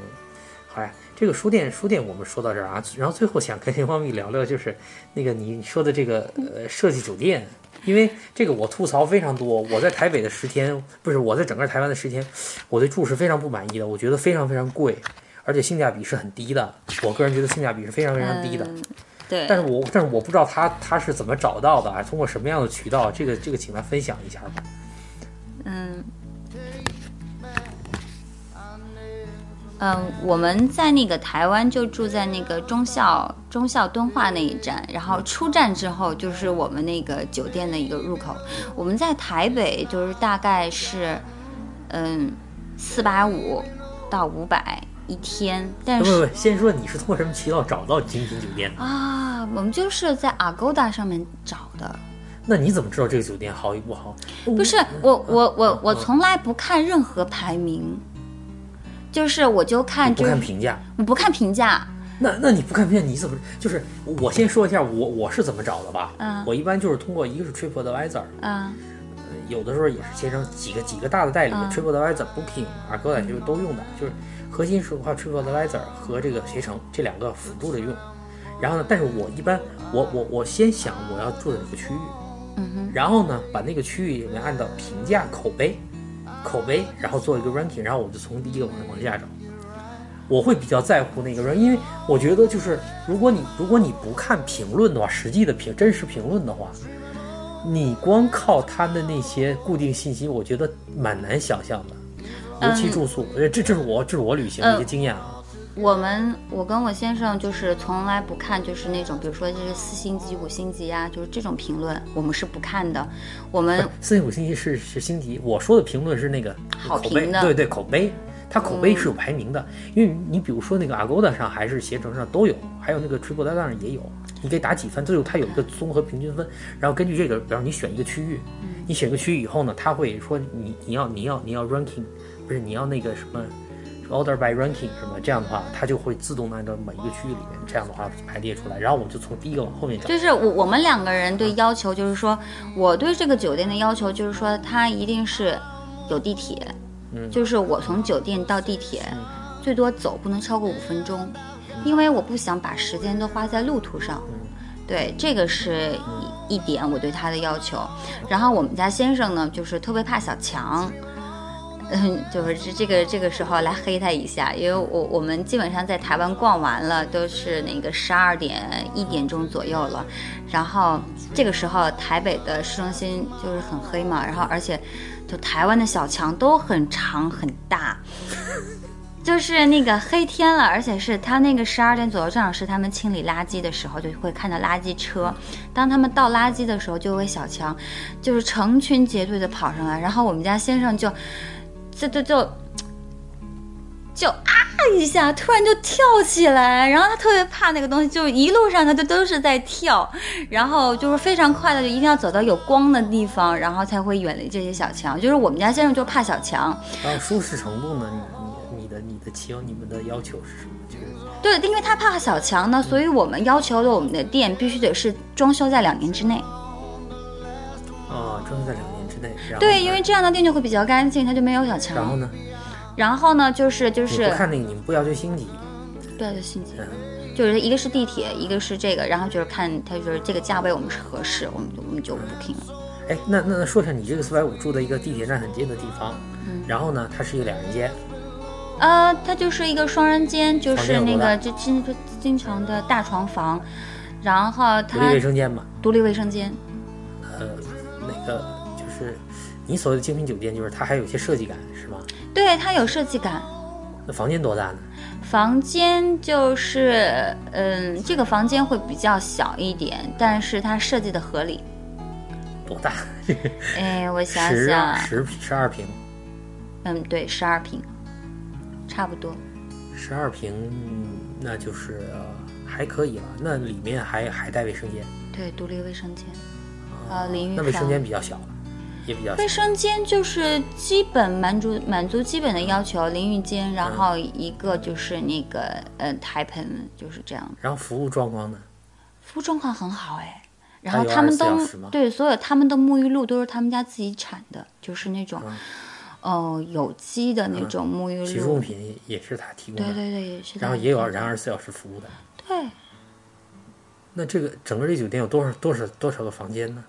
好呀，这个书店书店我们说到这儿啊，然后最后想跟林方蜜聊聊，就是那个你说的这个呃设计酒店，因为这个我吐槽非常多，我在台北的十天，不是我在整个台湾的十天，我对住是非常不满意的，我觉得非常非常贵，而且性价比是很低的，我个人觉得性价比是非常非常低的。嗯，对，但是我但是我不知道他他是怎么找到的，啊，通过什么样的渠道，这个这个请他分享一下吧。嗯。嗯，我们在那个台湾就住在那个中孝中孝敦化那一站，然后出站之后就是我们那个酒店的一个入口。我们在台北就是大概是，嗯，四百五到五百一天，但是不不不，先说你是通过什么渠道找到精品酒店的？啊，我们就是在 Agoda 上面找的。那你怎么知道这个酒店好与不好？不是我我我我从来不看任何排名，就是我就看不就是看评价。我不看评价，那那你不看评价，你怎么就是？我先说一下我我是怎么找的吧。嗯我一般就是通过一个是 TripAdvisor，嗯有的时候也是携程几个几个大的代理、嗯 TripAdvisor、Booking、Agoda 就是都用的，就是核心是话 TripAdvisor 和这个携程这两个辅助着用。然后呢，但是我一般我我我先想我要住的哪个区域，嗯哼，然后呢，把那个区域里面按照评价、口碑、口碑，然后做一个 ranking，然后我就从第一个往往下找。我会比较在乎那个人，因为我觉得就是如果你如果你不看评论的话，实际的评真实评论的话，你光靠他的那些固定信息，我觉得蛮难想象的。尤其住宿，呃，这这是我这是我旅行的一个经验啊。我们我跟我先生就是从来不看就是那种比如说就是四星级、五星级啊，就是这种评论我们是不看的。我们四星五星级是是星级，我说的评论是那个好口碑评的对对口碑，它口碑是有排名的，因为你比如说那个 Agoda 上还是携程上都有，还有那个 TripAdvisor 上也有，你可以打几分，最后它有一个综合平均分，然后根据这个，比方你选一个区域，你选个区域以后呢，它会说你你要你要你要 ranking，不是你要那个什么。Order by ranking 什么这样的话，它就会自动地按照每一个区域里面这样的话排列出来，然后我就从第一个往后面找。就是我我们两个人对要求就是说，我对这个酒店的要求就是说，它一定是有地铁，嗯就是我从酒店到地铁，最多走不能超过五分钟，因为我不想把时间都花在路途上。对，这个是一一点我对他的要求。然后我们家先生呢，就是特别怕小强。嗯，<laughs> 就是这这个这个时候来黑他一下，因为我我们基本上在台湾逛完了，都是那个十二点一点钟左右了，然后这个时候台北的市中心就是很黑嘛，然后而且就台湾的小强都很长很大，<laughs> 就是那个黑天了，而且是他那个十二点左右，正好是他们清理垃圾的时候，就会看到垃圾车。当他们倒垃圾的时候，就会小强就是成群结队的跑上来，然后我们家先生就就就就就啊一下，突然就跳起来，然后他特别怕那个东西，就一路上他就都是在跳，然后就是非常快的，就一定要走到有光的地方，然后才会远离这些小强。就是我们家先生就怕小强，然后舒适程度呢？你你你的你的期望你们的要求是什么？就是对，因为他怕小强呢，所以我们要求的我们的店必须得是装修在两年之内。啊，装修在两年对，因为这样的店就会比较干净，它就没有小强。然后呢，然后呢，就是就是不看那个，你们不要求星级，不要求星级，嗯。就是一个是地铁，一个是这个，然后就是看他就是这个价位我们是合适，我们就我们就 booking 了。哎，那那那说一下，你这个四百五住的一个地铁站很近的地方，嗯。然后呢，它是一个两人间，呃，它就是一个双人间，就是那个就经就经常的大床房，然后独立它卫生间嘛，独立卫生间，呃，那个就是你所谓的精品酒店，就是它还有一些设计感，是吗？对，它有设计感。那房间多大呢？房间就是，嗯，这个房间会比较小一点，但是它设计的合理。多大？<laughs> 哎，我想想，十十二平，嗯，对，十二平，差不多。十二平，那就是、呃、还可以了。那里面还还带卫生间，对，独立卫生间，呃，淋浴房那卫生。间比较小，也比较卫。生间就是基本满足满足基本的要求，淋浴间，然后一个就是那个呃台盆，就是这样。然后服务状况呢？服务状况很好哎，然后他们都对所有他们的沐浴露都是他们家自己产的，就是那种嗯呃有机的那种沐浴露洗漱用。品也也是他提供的，对对对，也是。然后也有然二十四小时服务的。对，那这个整个这酒店有多少多少多少个房间呢？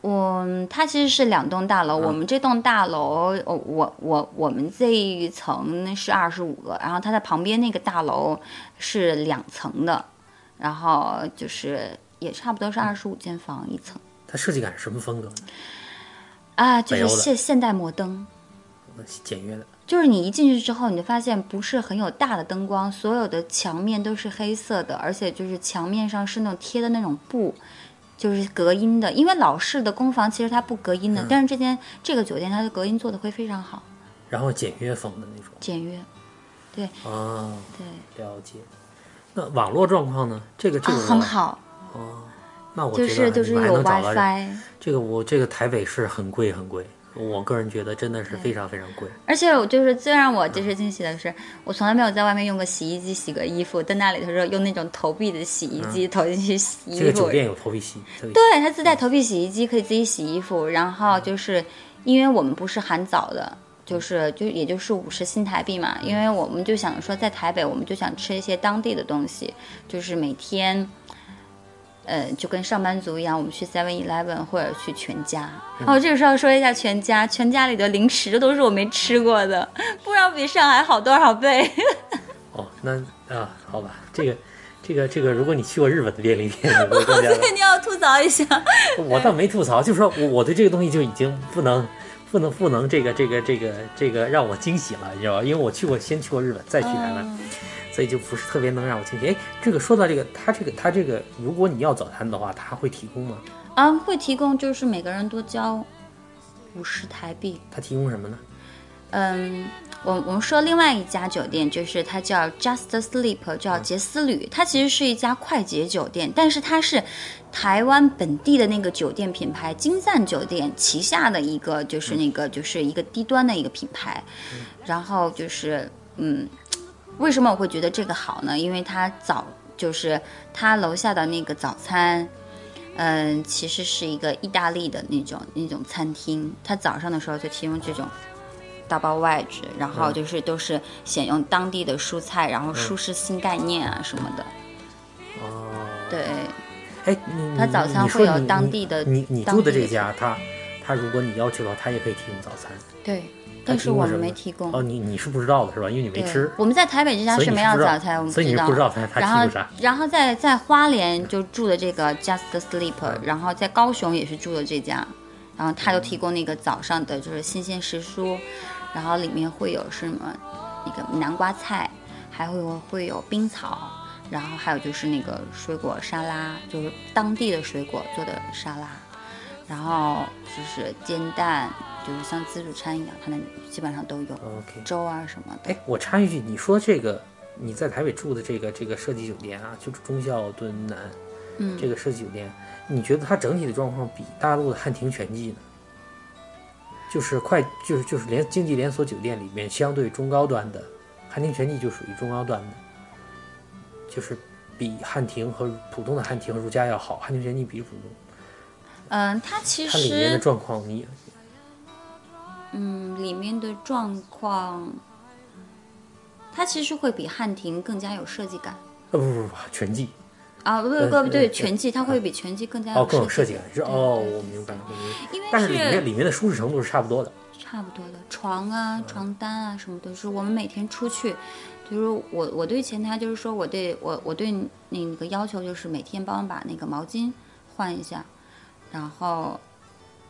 我它其实是两栋大楼，嗯我们这栋大楼，我我我我们这一层是二十五个，然后它的旁边那个大楼是两层的，然后就是也差不多是二十五间房一层它设计感是什么风格？啊，就是现现代摩登。简约的。就是你一进去之后，你就发现不是很有大的灯光，所有的墙面都是黑色的，而且就是墙面上是那种贴的那种布，就是隔音的。因为老式的公房其实它不隔音的，但是这间这个酒店它的隔音做的会非常好，然后简约风的那种简约。对啊，对，了解。那网络状况呢？这个这啊，个我很好，哦那我觉得就是有 WiFi，这个我这个台北市很贵很贵，我个人觉得真的是非常非常贵。而且我就是最让我就是惊喜的是，我从来没有在外面用过洗衣机洗过衣服，在那里头是用那种投币的洗衣机投进去洗衣服。这个酒店有投币洗，对，它自带投币洗衣机，可以自己洗衣服。然后就是因为我们不是含早的，就是就也就是五十新台币嘛。因为我们就想说，在台北我们就想吃一些当地的东西，就是每天。呃，就跟上班族一样，我们去 Seven Eleven 或者去全家。然后这个时候说一下全家，全家里的零食都是我没吃过的，不知道比上海好多少倍。<laughs> 哦，那啊，好吧，这个这个这个，如果你去过日本的便利店，你会更加的。你要吐槽一下，我倒没吐槽，就是说我我对这个东西就已经不能不能不能这个这个这个这个让我惊喜了，你知道吧？因为我去过，先去过日本，再去台湾。所以就不是特别能让我惊喜。哎，这个说到这个，他这个他这个，如果你要早餐的话，他会提供吗？啊，会提供就是每个人多交五十台币。他提供什么呢？嗯，我我们说另外一家酒店，就是它叫 Just Sleep，叫杰斯旅。它其实是一家快捷酒店，但是它是台湾本地的那个酒店品牌金赞酒店旗下的一个，就是那个就是一个低端的一个品牌。然后就是嗯，为什么我会觉得这个好呢？因为它早就是它楼下的那个早餐。嗯，其实是一个意大利的那种那种餐厅，它早上的时候就提供这种 double wedge，然后嗯就是都是选用当地的蔬菜，然后舒适新概念啊什么的。哦，对，哎，你它你你早餐会有当地的你你当住的这家，他他如果你要求的话，他也可以提供早餐。对，他但是我们没提供。哦，你你是不知道的是吧？因为你没吃。我们在台北这家是没有早餐，我们所以你是不知道他他然后提供啥，然后在在花莲就住的这个 Just Sleep，、然嗯后在高雄也是住的这家，然后他就提供那个早上的就是新鲜时蔬，然后里面会有什么那个南瓜菜，还会有会有冰草，然后还有就是那个水果沙拉，就是当地的水果做的沙拉，然后就是煎蛋，就是像自助餐一样，它那基本上都有 OK。粥啊什么的。哎，我插一句，你说这个你在台北住的这个这个设计酒店啊，就是忠孝敦南，嗯这个设计酒店，你觉得它整体的状况比大陆的汉庭全季呢？就是快，就是就是连经济连锁酒店里面相对中高端的，汉庭全季就属于中高端的，就是比汉庭和普通的汉庭和如家要好，汉庭全季比普通，嗯，它其实它里面的状况你嗯里面的状况，它其实会比汉庭更加有设计感。呃不不不全季啊，不不呃不不对，呃全季它会比全季更加哦更有设计感。是哦，我明白我明白，因为但是里面里面的舒适程度是差不多的。差不多的床啊、床单啊什么都，是我们每天出去，就是我我对前台就是说我对我我对那个要求就是每天帮我把那个毛巾换一下，然后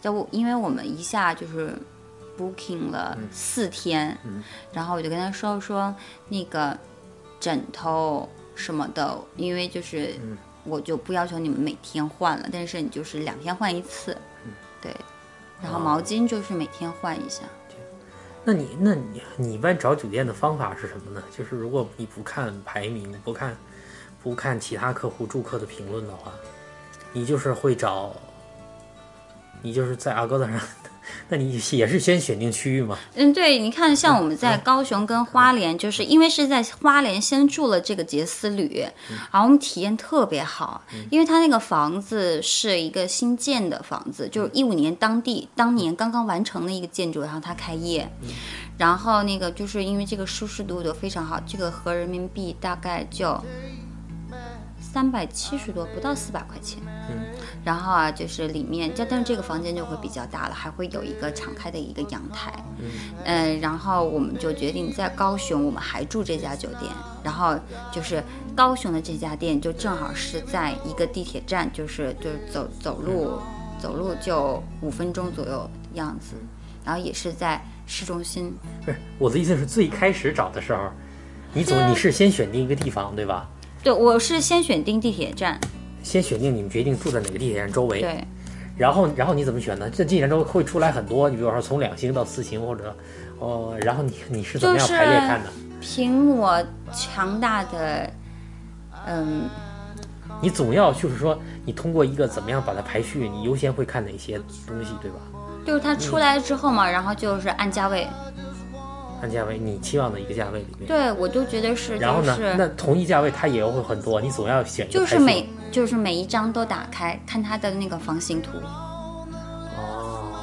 在我因为我们一下就是 booking 了四天，嗯。然后我就跟他说说那个枕头什么的，因为就是嗯。我就不要求你们每天换了，但是你就是两天换一次，嗯。对。然后哦毛巾就是每天换一下，那你那你你一般找酒店的方法是什么呢？就是如果你不看排名，不看不看其他客户住客的评论的话，你就是会找，你就是在阿哥的上，那你也是先选定区域吗？嗯，对，你看，像我们在高雄跟花莲，就是因为是在花莲先住了这个杰斯旅，然后我们体验特别好，因为它那个房子是一个新建的房子，就是一五年当地当年刚刚完成的一个建筑，然后它开业，然后那个就是因为这个舒适度就非常好，这个合人民币大概就三百七十多，不到四百块钱。嗯然后啊，就是里面，这但是这个房间就会比较大了，还会有一个敞开的一个阳台。嗯、然后我们就决定在高雄，我们还住这家酒店。然后就是高雄的这家店，就正好是在一个地铁站，就是就是走走路走路就五分钟左右的样子。然后也是在市中心，不是，我的意思是最开始找的时候，你总你是先选定一个地方对吧？对我是先选定地铁站，先选定你们决定住在哪个地铁站周围，对。然后然后你怎么选呢？这地铁站周围会出来很多，你比如说从两星到四星或者哦，然后你你是怎么样排列看的？凭我强大的，嗯，你总要就是说，你通过一个怎么样把它排序，你优先会看哪些东西，对吧？就是它出来之后嘛，然后就是按价位。按价位，你期望的一个价位里面。对，我就觉得是，然后呢，就是那同一价位它也会很多，你总要选就是每就是每一张都打开看它的那个房型图，哦，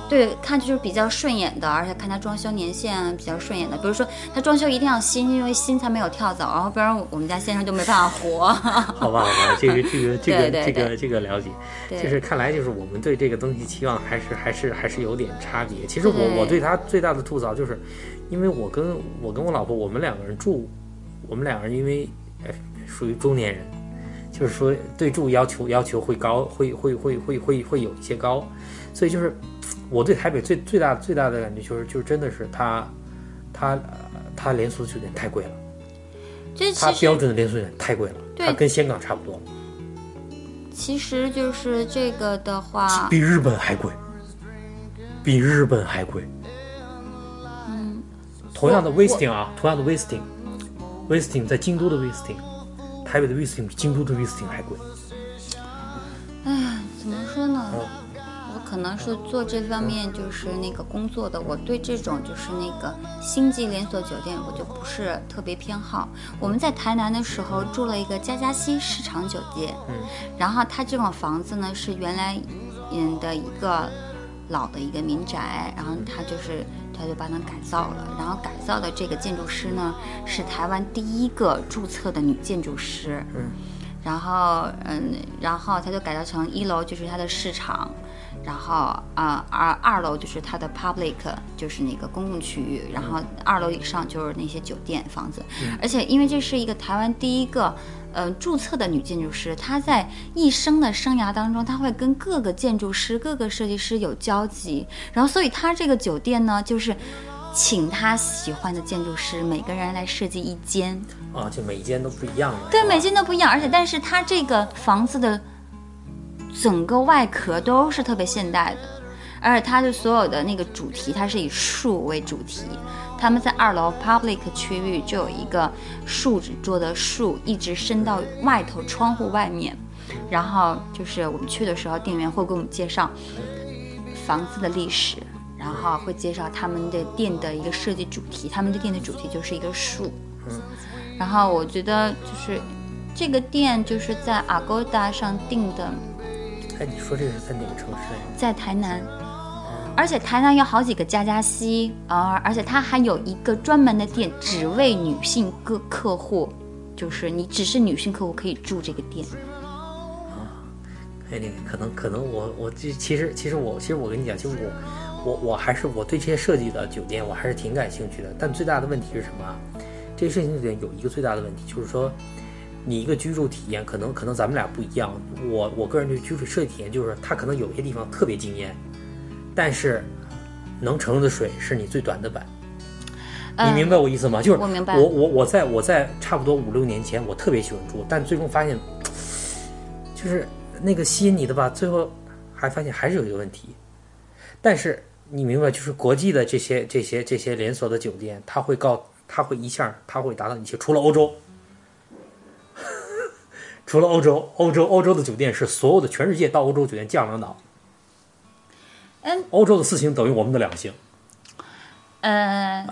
对，看就是比较顺眼的，而且看它装修年限啊比较顺眼的。比如说它装修一定要新，因为新才没有跳蚤，然后不然我们家先生就没办法活。<laughs> 好吧，好吧，这个这个这个这个这个了解，就是看来就是我们对这个东西期望还是还是还是有点差别。其实我我对他最大的吐槽就是，因为我跟我跟我老婆我们两个人住，我们两个人因为呃属于中年人，就是说对住要求要求会高，会会会会会会有一些高，所以就是我对台北最最大最大的感觉就是就是真的是它它呃它连锁酒店太贵了，这它标准的连锁酒店太贵了，它跟香港差不多。其实就是这个的话，比日本还贵，比日本还贵。嗯，同样的我 Wisting 啊，同样的 Wisting，Wisting 在京都的 Wisting，台北的 Wisting 比京都的 Wisting 还贵。哎，怎么说呢？可能是做这方面就是那个工作的，我对这种就是那个星级连锁酒店我就不是特别偏好。我们在台南的时候住了一个佳佳西市场酒店，嗯，然后它这种房子呢是原来嗯的一个老的一个民宅，然后它就是他就把它改造了。然后改造的这个建筑师呢，是台湾第一个注册的女建筑师。嗯。然后，嗯，然后他就改造成一楼就是它的市场，然后啊，二二楼就是它的 public，就是那个公共区域，然后二楼以上就是那些酒店房子。而且因为这是一个台湾第一个，呃，注册的女建筑师，她在一生的生涯当中，她会跟各个建筑师、各个设计师有交集，然后所以她这个酒店呢，就是请她喜欢的建筑师每个人来设计一间。啊，就每一间都不一样的。对，每间都不一样，而且但是她这个房子的整个外壳都是特别现代的，而且它的所有的那个主题，它是以树为主题。他们在二楼 public 区域就有一个树脂做的树，一直伸到外头窗户外面。然后就是我们去的时候，店员会给我们介绍房子的历史，然后会介绍他们的店的一个设计主题。他们的店的主题就是一个树。然后我觉得就是这个店就是在 Agoda 上订的，哎，你说这个是在哪个城市？在台南，而且台南有好几个家家西，啊，而且它还有一个专门的店，只为女性客客户，就是你只是女性客户可以住这个店。啊哎，那个可能可能我我这其实其实我其实我跟你讲，其实我我我还是我对这些设计的酒店我还是挺感兴趣的，但最大的问题是什么啊？这些设计酒店有一个最大的问题，就是说你一个居住体验可能可能咱们俩不一样。我我个人对居住设计体验就是它可能有些地方特别惊艳，但是能盛的水是你最短的板。你明白我意思吗？就是嗯我明白我我我在我在差不多五六年前，我特别喜欢住，但最终发现，就是那个吸引你的吧，最后还发现还是有一个问题。但是你明白，就是国际的这些这些这些连锁的酒店，它会告，它会一下，它会达到一些，除了欧洲，除了欧洲，欧洲欧洲的酒店是所有的全世界到欧洲酒店降两档。嗯，欧洲的四星等于我们的两星。呃，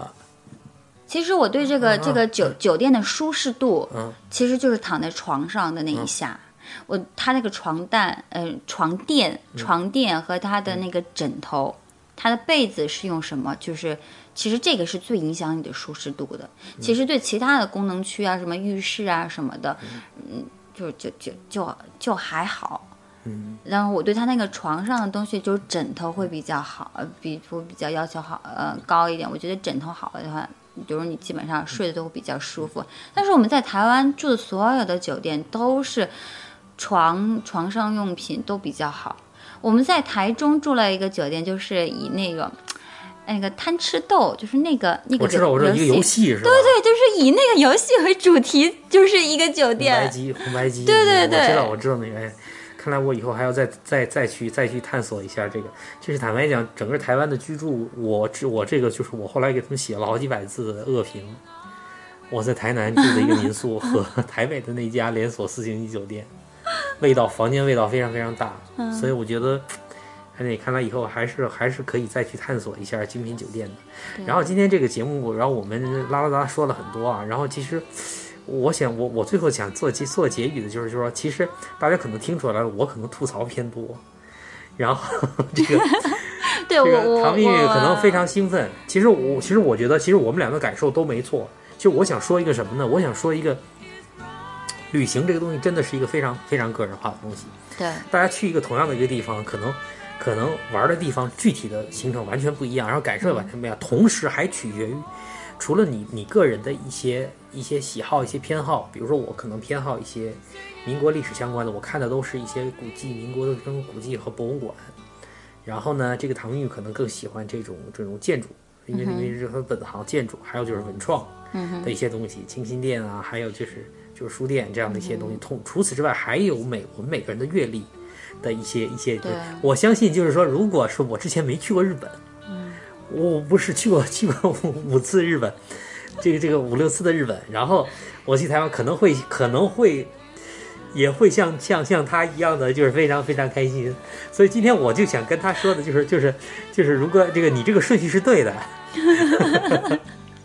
其实我对这个、这个酒酒店的舒适度，嗯其实就是躺在床上的那一下。我它那个床单，呃，床垫、床垫和它的那个枕头，它的被子是用什么？就是其实这个是最影响你的舒适度的。其实对其他的功能区啊，什么浴室啊什么的，嗯，就就就就就还好。嗯，然后我对他那个床上的东西，就是枕头会比较好，呃，比我比较要求好，呃，高一点。我觉得枕头好的话，就是你基本上睡的都会比较舒服。但是我们在台湾住的所有的酒店都是床床上用品都比较好。我们在台中住了一个酒店，就是以那个那个贪吃豆，就是那个那个我知道，我知道一个游戏是吧？对对，就是以那个游戏为主题，就是一个酒红白店。机，红白机，对对对我知道，我知道那个。哎看来我以后还要再再再去再去探索一下这个。就是坦白讲，整个台湾的居住，我这我这个就是我后来给他们写了好几百字的恶评。我在台南住的一个民宿和台北的那家连锁四星级酒店，味道房间味道非常非常大，嗯所以我觉得。哎，你看来以后还是还是可以再去探索一下精品酒店的。然后今天这个节目，然后我们啦啦啦说了很多啊，然后其实我想我我最后想做结做结语的就是说，其实大家可能听出来了，我可能吐槽偏多，然后 <laughs> 这个 <laughs> 对这个唐蜜可能非常兴奋。其实我其实我觉得，其实我们两个感受都没错。就我想说一个什么呢？我想说一个，旅行这个东西真的是一个非常非常个人化的东西。对大家去一个同样的一个地方，可能可能玩的地方具体的行程完全不一样，然后感受也完全不一样，同时还取决于除了你你个人的一些一些喜好、一些偏好，比如说我可能偏好一些民国历史相关的，我看的都是一些古迹、民国的这种古迹和博物馆。然后呢，这个唐玉可能更喜欢这种这种建筑，因为因为是他本行建筑，还有就是文创的一些东西，清新店啊，还有就是就是书店这样的一些东西。同除此之外，还有每我们每个人的阅历的一些一些。对我相信就是说，如果是我之前没去过日本，我不是去过去过五五次日本，这个这个五六次的日本，然后我去台湾可能会可能会。也会像像像他一样的，就是非常非常开心，所以今天我就想跟他说的就是就是就是，如果这个你这个顺序是对的，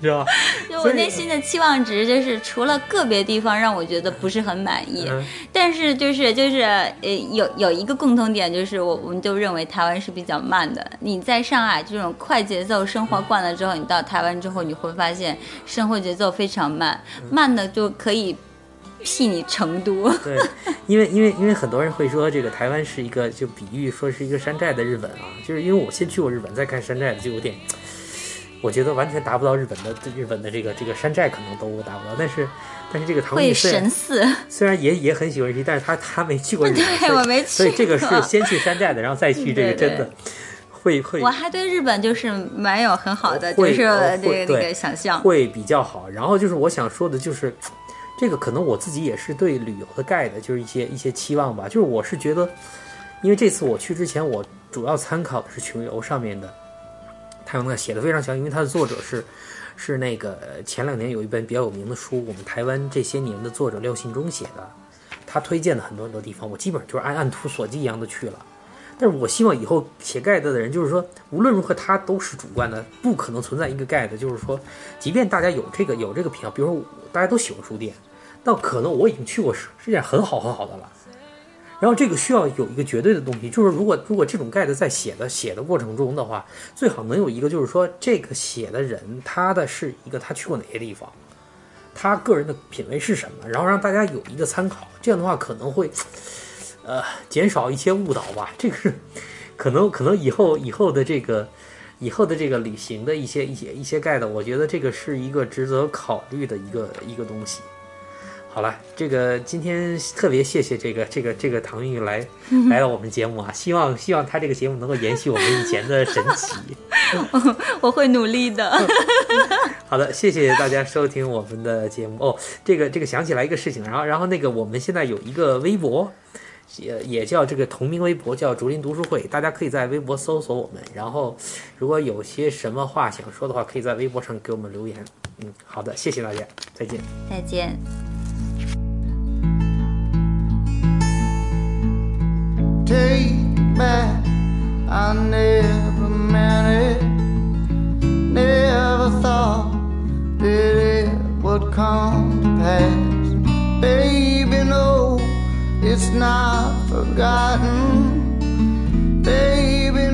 知道吧？<laughs> 就我内心的期望值就是，除了个别地方让我觉得不是很满意，嗯但是就是就是呃有有一个共同点，就是我我们都认为台湾是比较慢的。你在上海这种快节奏生活惯了之后，你到台湾之后，你会发现生活节奏非常慢，嗯慢的就可以媲你成都。对，因为因为因为很多人会说这个台湾是一个就比喻说是一个山寨的日本啊，就是因为我先去过日本，再看山寨的就有点，我觉得完全达不到日本的日本的这个这个山寨可能都达不到，但是但是这个唐会神似，虽然也也很喜欢日剧，但是他他没去过日本，对我没去所以这个是先去山寨的，然后再去这个 <laughs> 对对真的，会会我还对日本就是蛮有很好的，就是呃会对这个那个想象。会比较好。然后就是我想说的，就是这个可能我自己也是对旅游的 guide 就是一些一些期望吧。就是我是觉得，因为这次我去之前，我主要参考的是穷游上面的，他那写的非常详，因为他的作者是。是那个前两年有一本比较有名的书，我们台湾这些年的作者廖信忠写的，他推荐的很多很多地方，我基本上就是按按图索骥一样的去了。但是我希望以后写 guide 的人，就是说无论如何他都是主观的，不可能存在一个 guide，就是说，即便大家有这个有这个偏好，比如说大家都喜欢书店，那可能我已经去过是是件很好很好的了。然后这个需要有一个绝对的东西，就是如果如果这种 guide 在写的写的过程中的话，最好能有一个就是说这个写的人他的是一个他去过哪些地方，他个人的品味是什么，然后让大家有一个参考，这样的话可能会呃减少一些误导吧。这个是可能可能以后以后的这个以后的这个旅行的一些一些一些 guide，我觉得这个是一个值得考虑的一个一个东西。好了，这个今天特别谢谢这个这个这个唐玉来来到我们节目啊，希望希望他这个节目能够延续我们以前的神奇。<laughs> 我会努力的。<laughs> 好的，谢谢大家收听我们的节目哦。这个这个想起来一个事情，然后然后那个我们现在有一个微博，也也叫这个同名微博，叫竹林读书会，大家可以在微博搜索我们。然后如果有些什么话想说的话，可以在微博上给我们留言。嗯，好的，谢谢大家，再见。再见。Take back. I never meant it. Never thought that it would come to pass. Baby, no, it's not forgotten. Baby,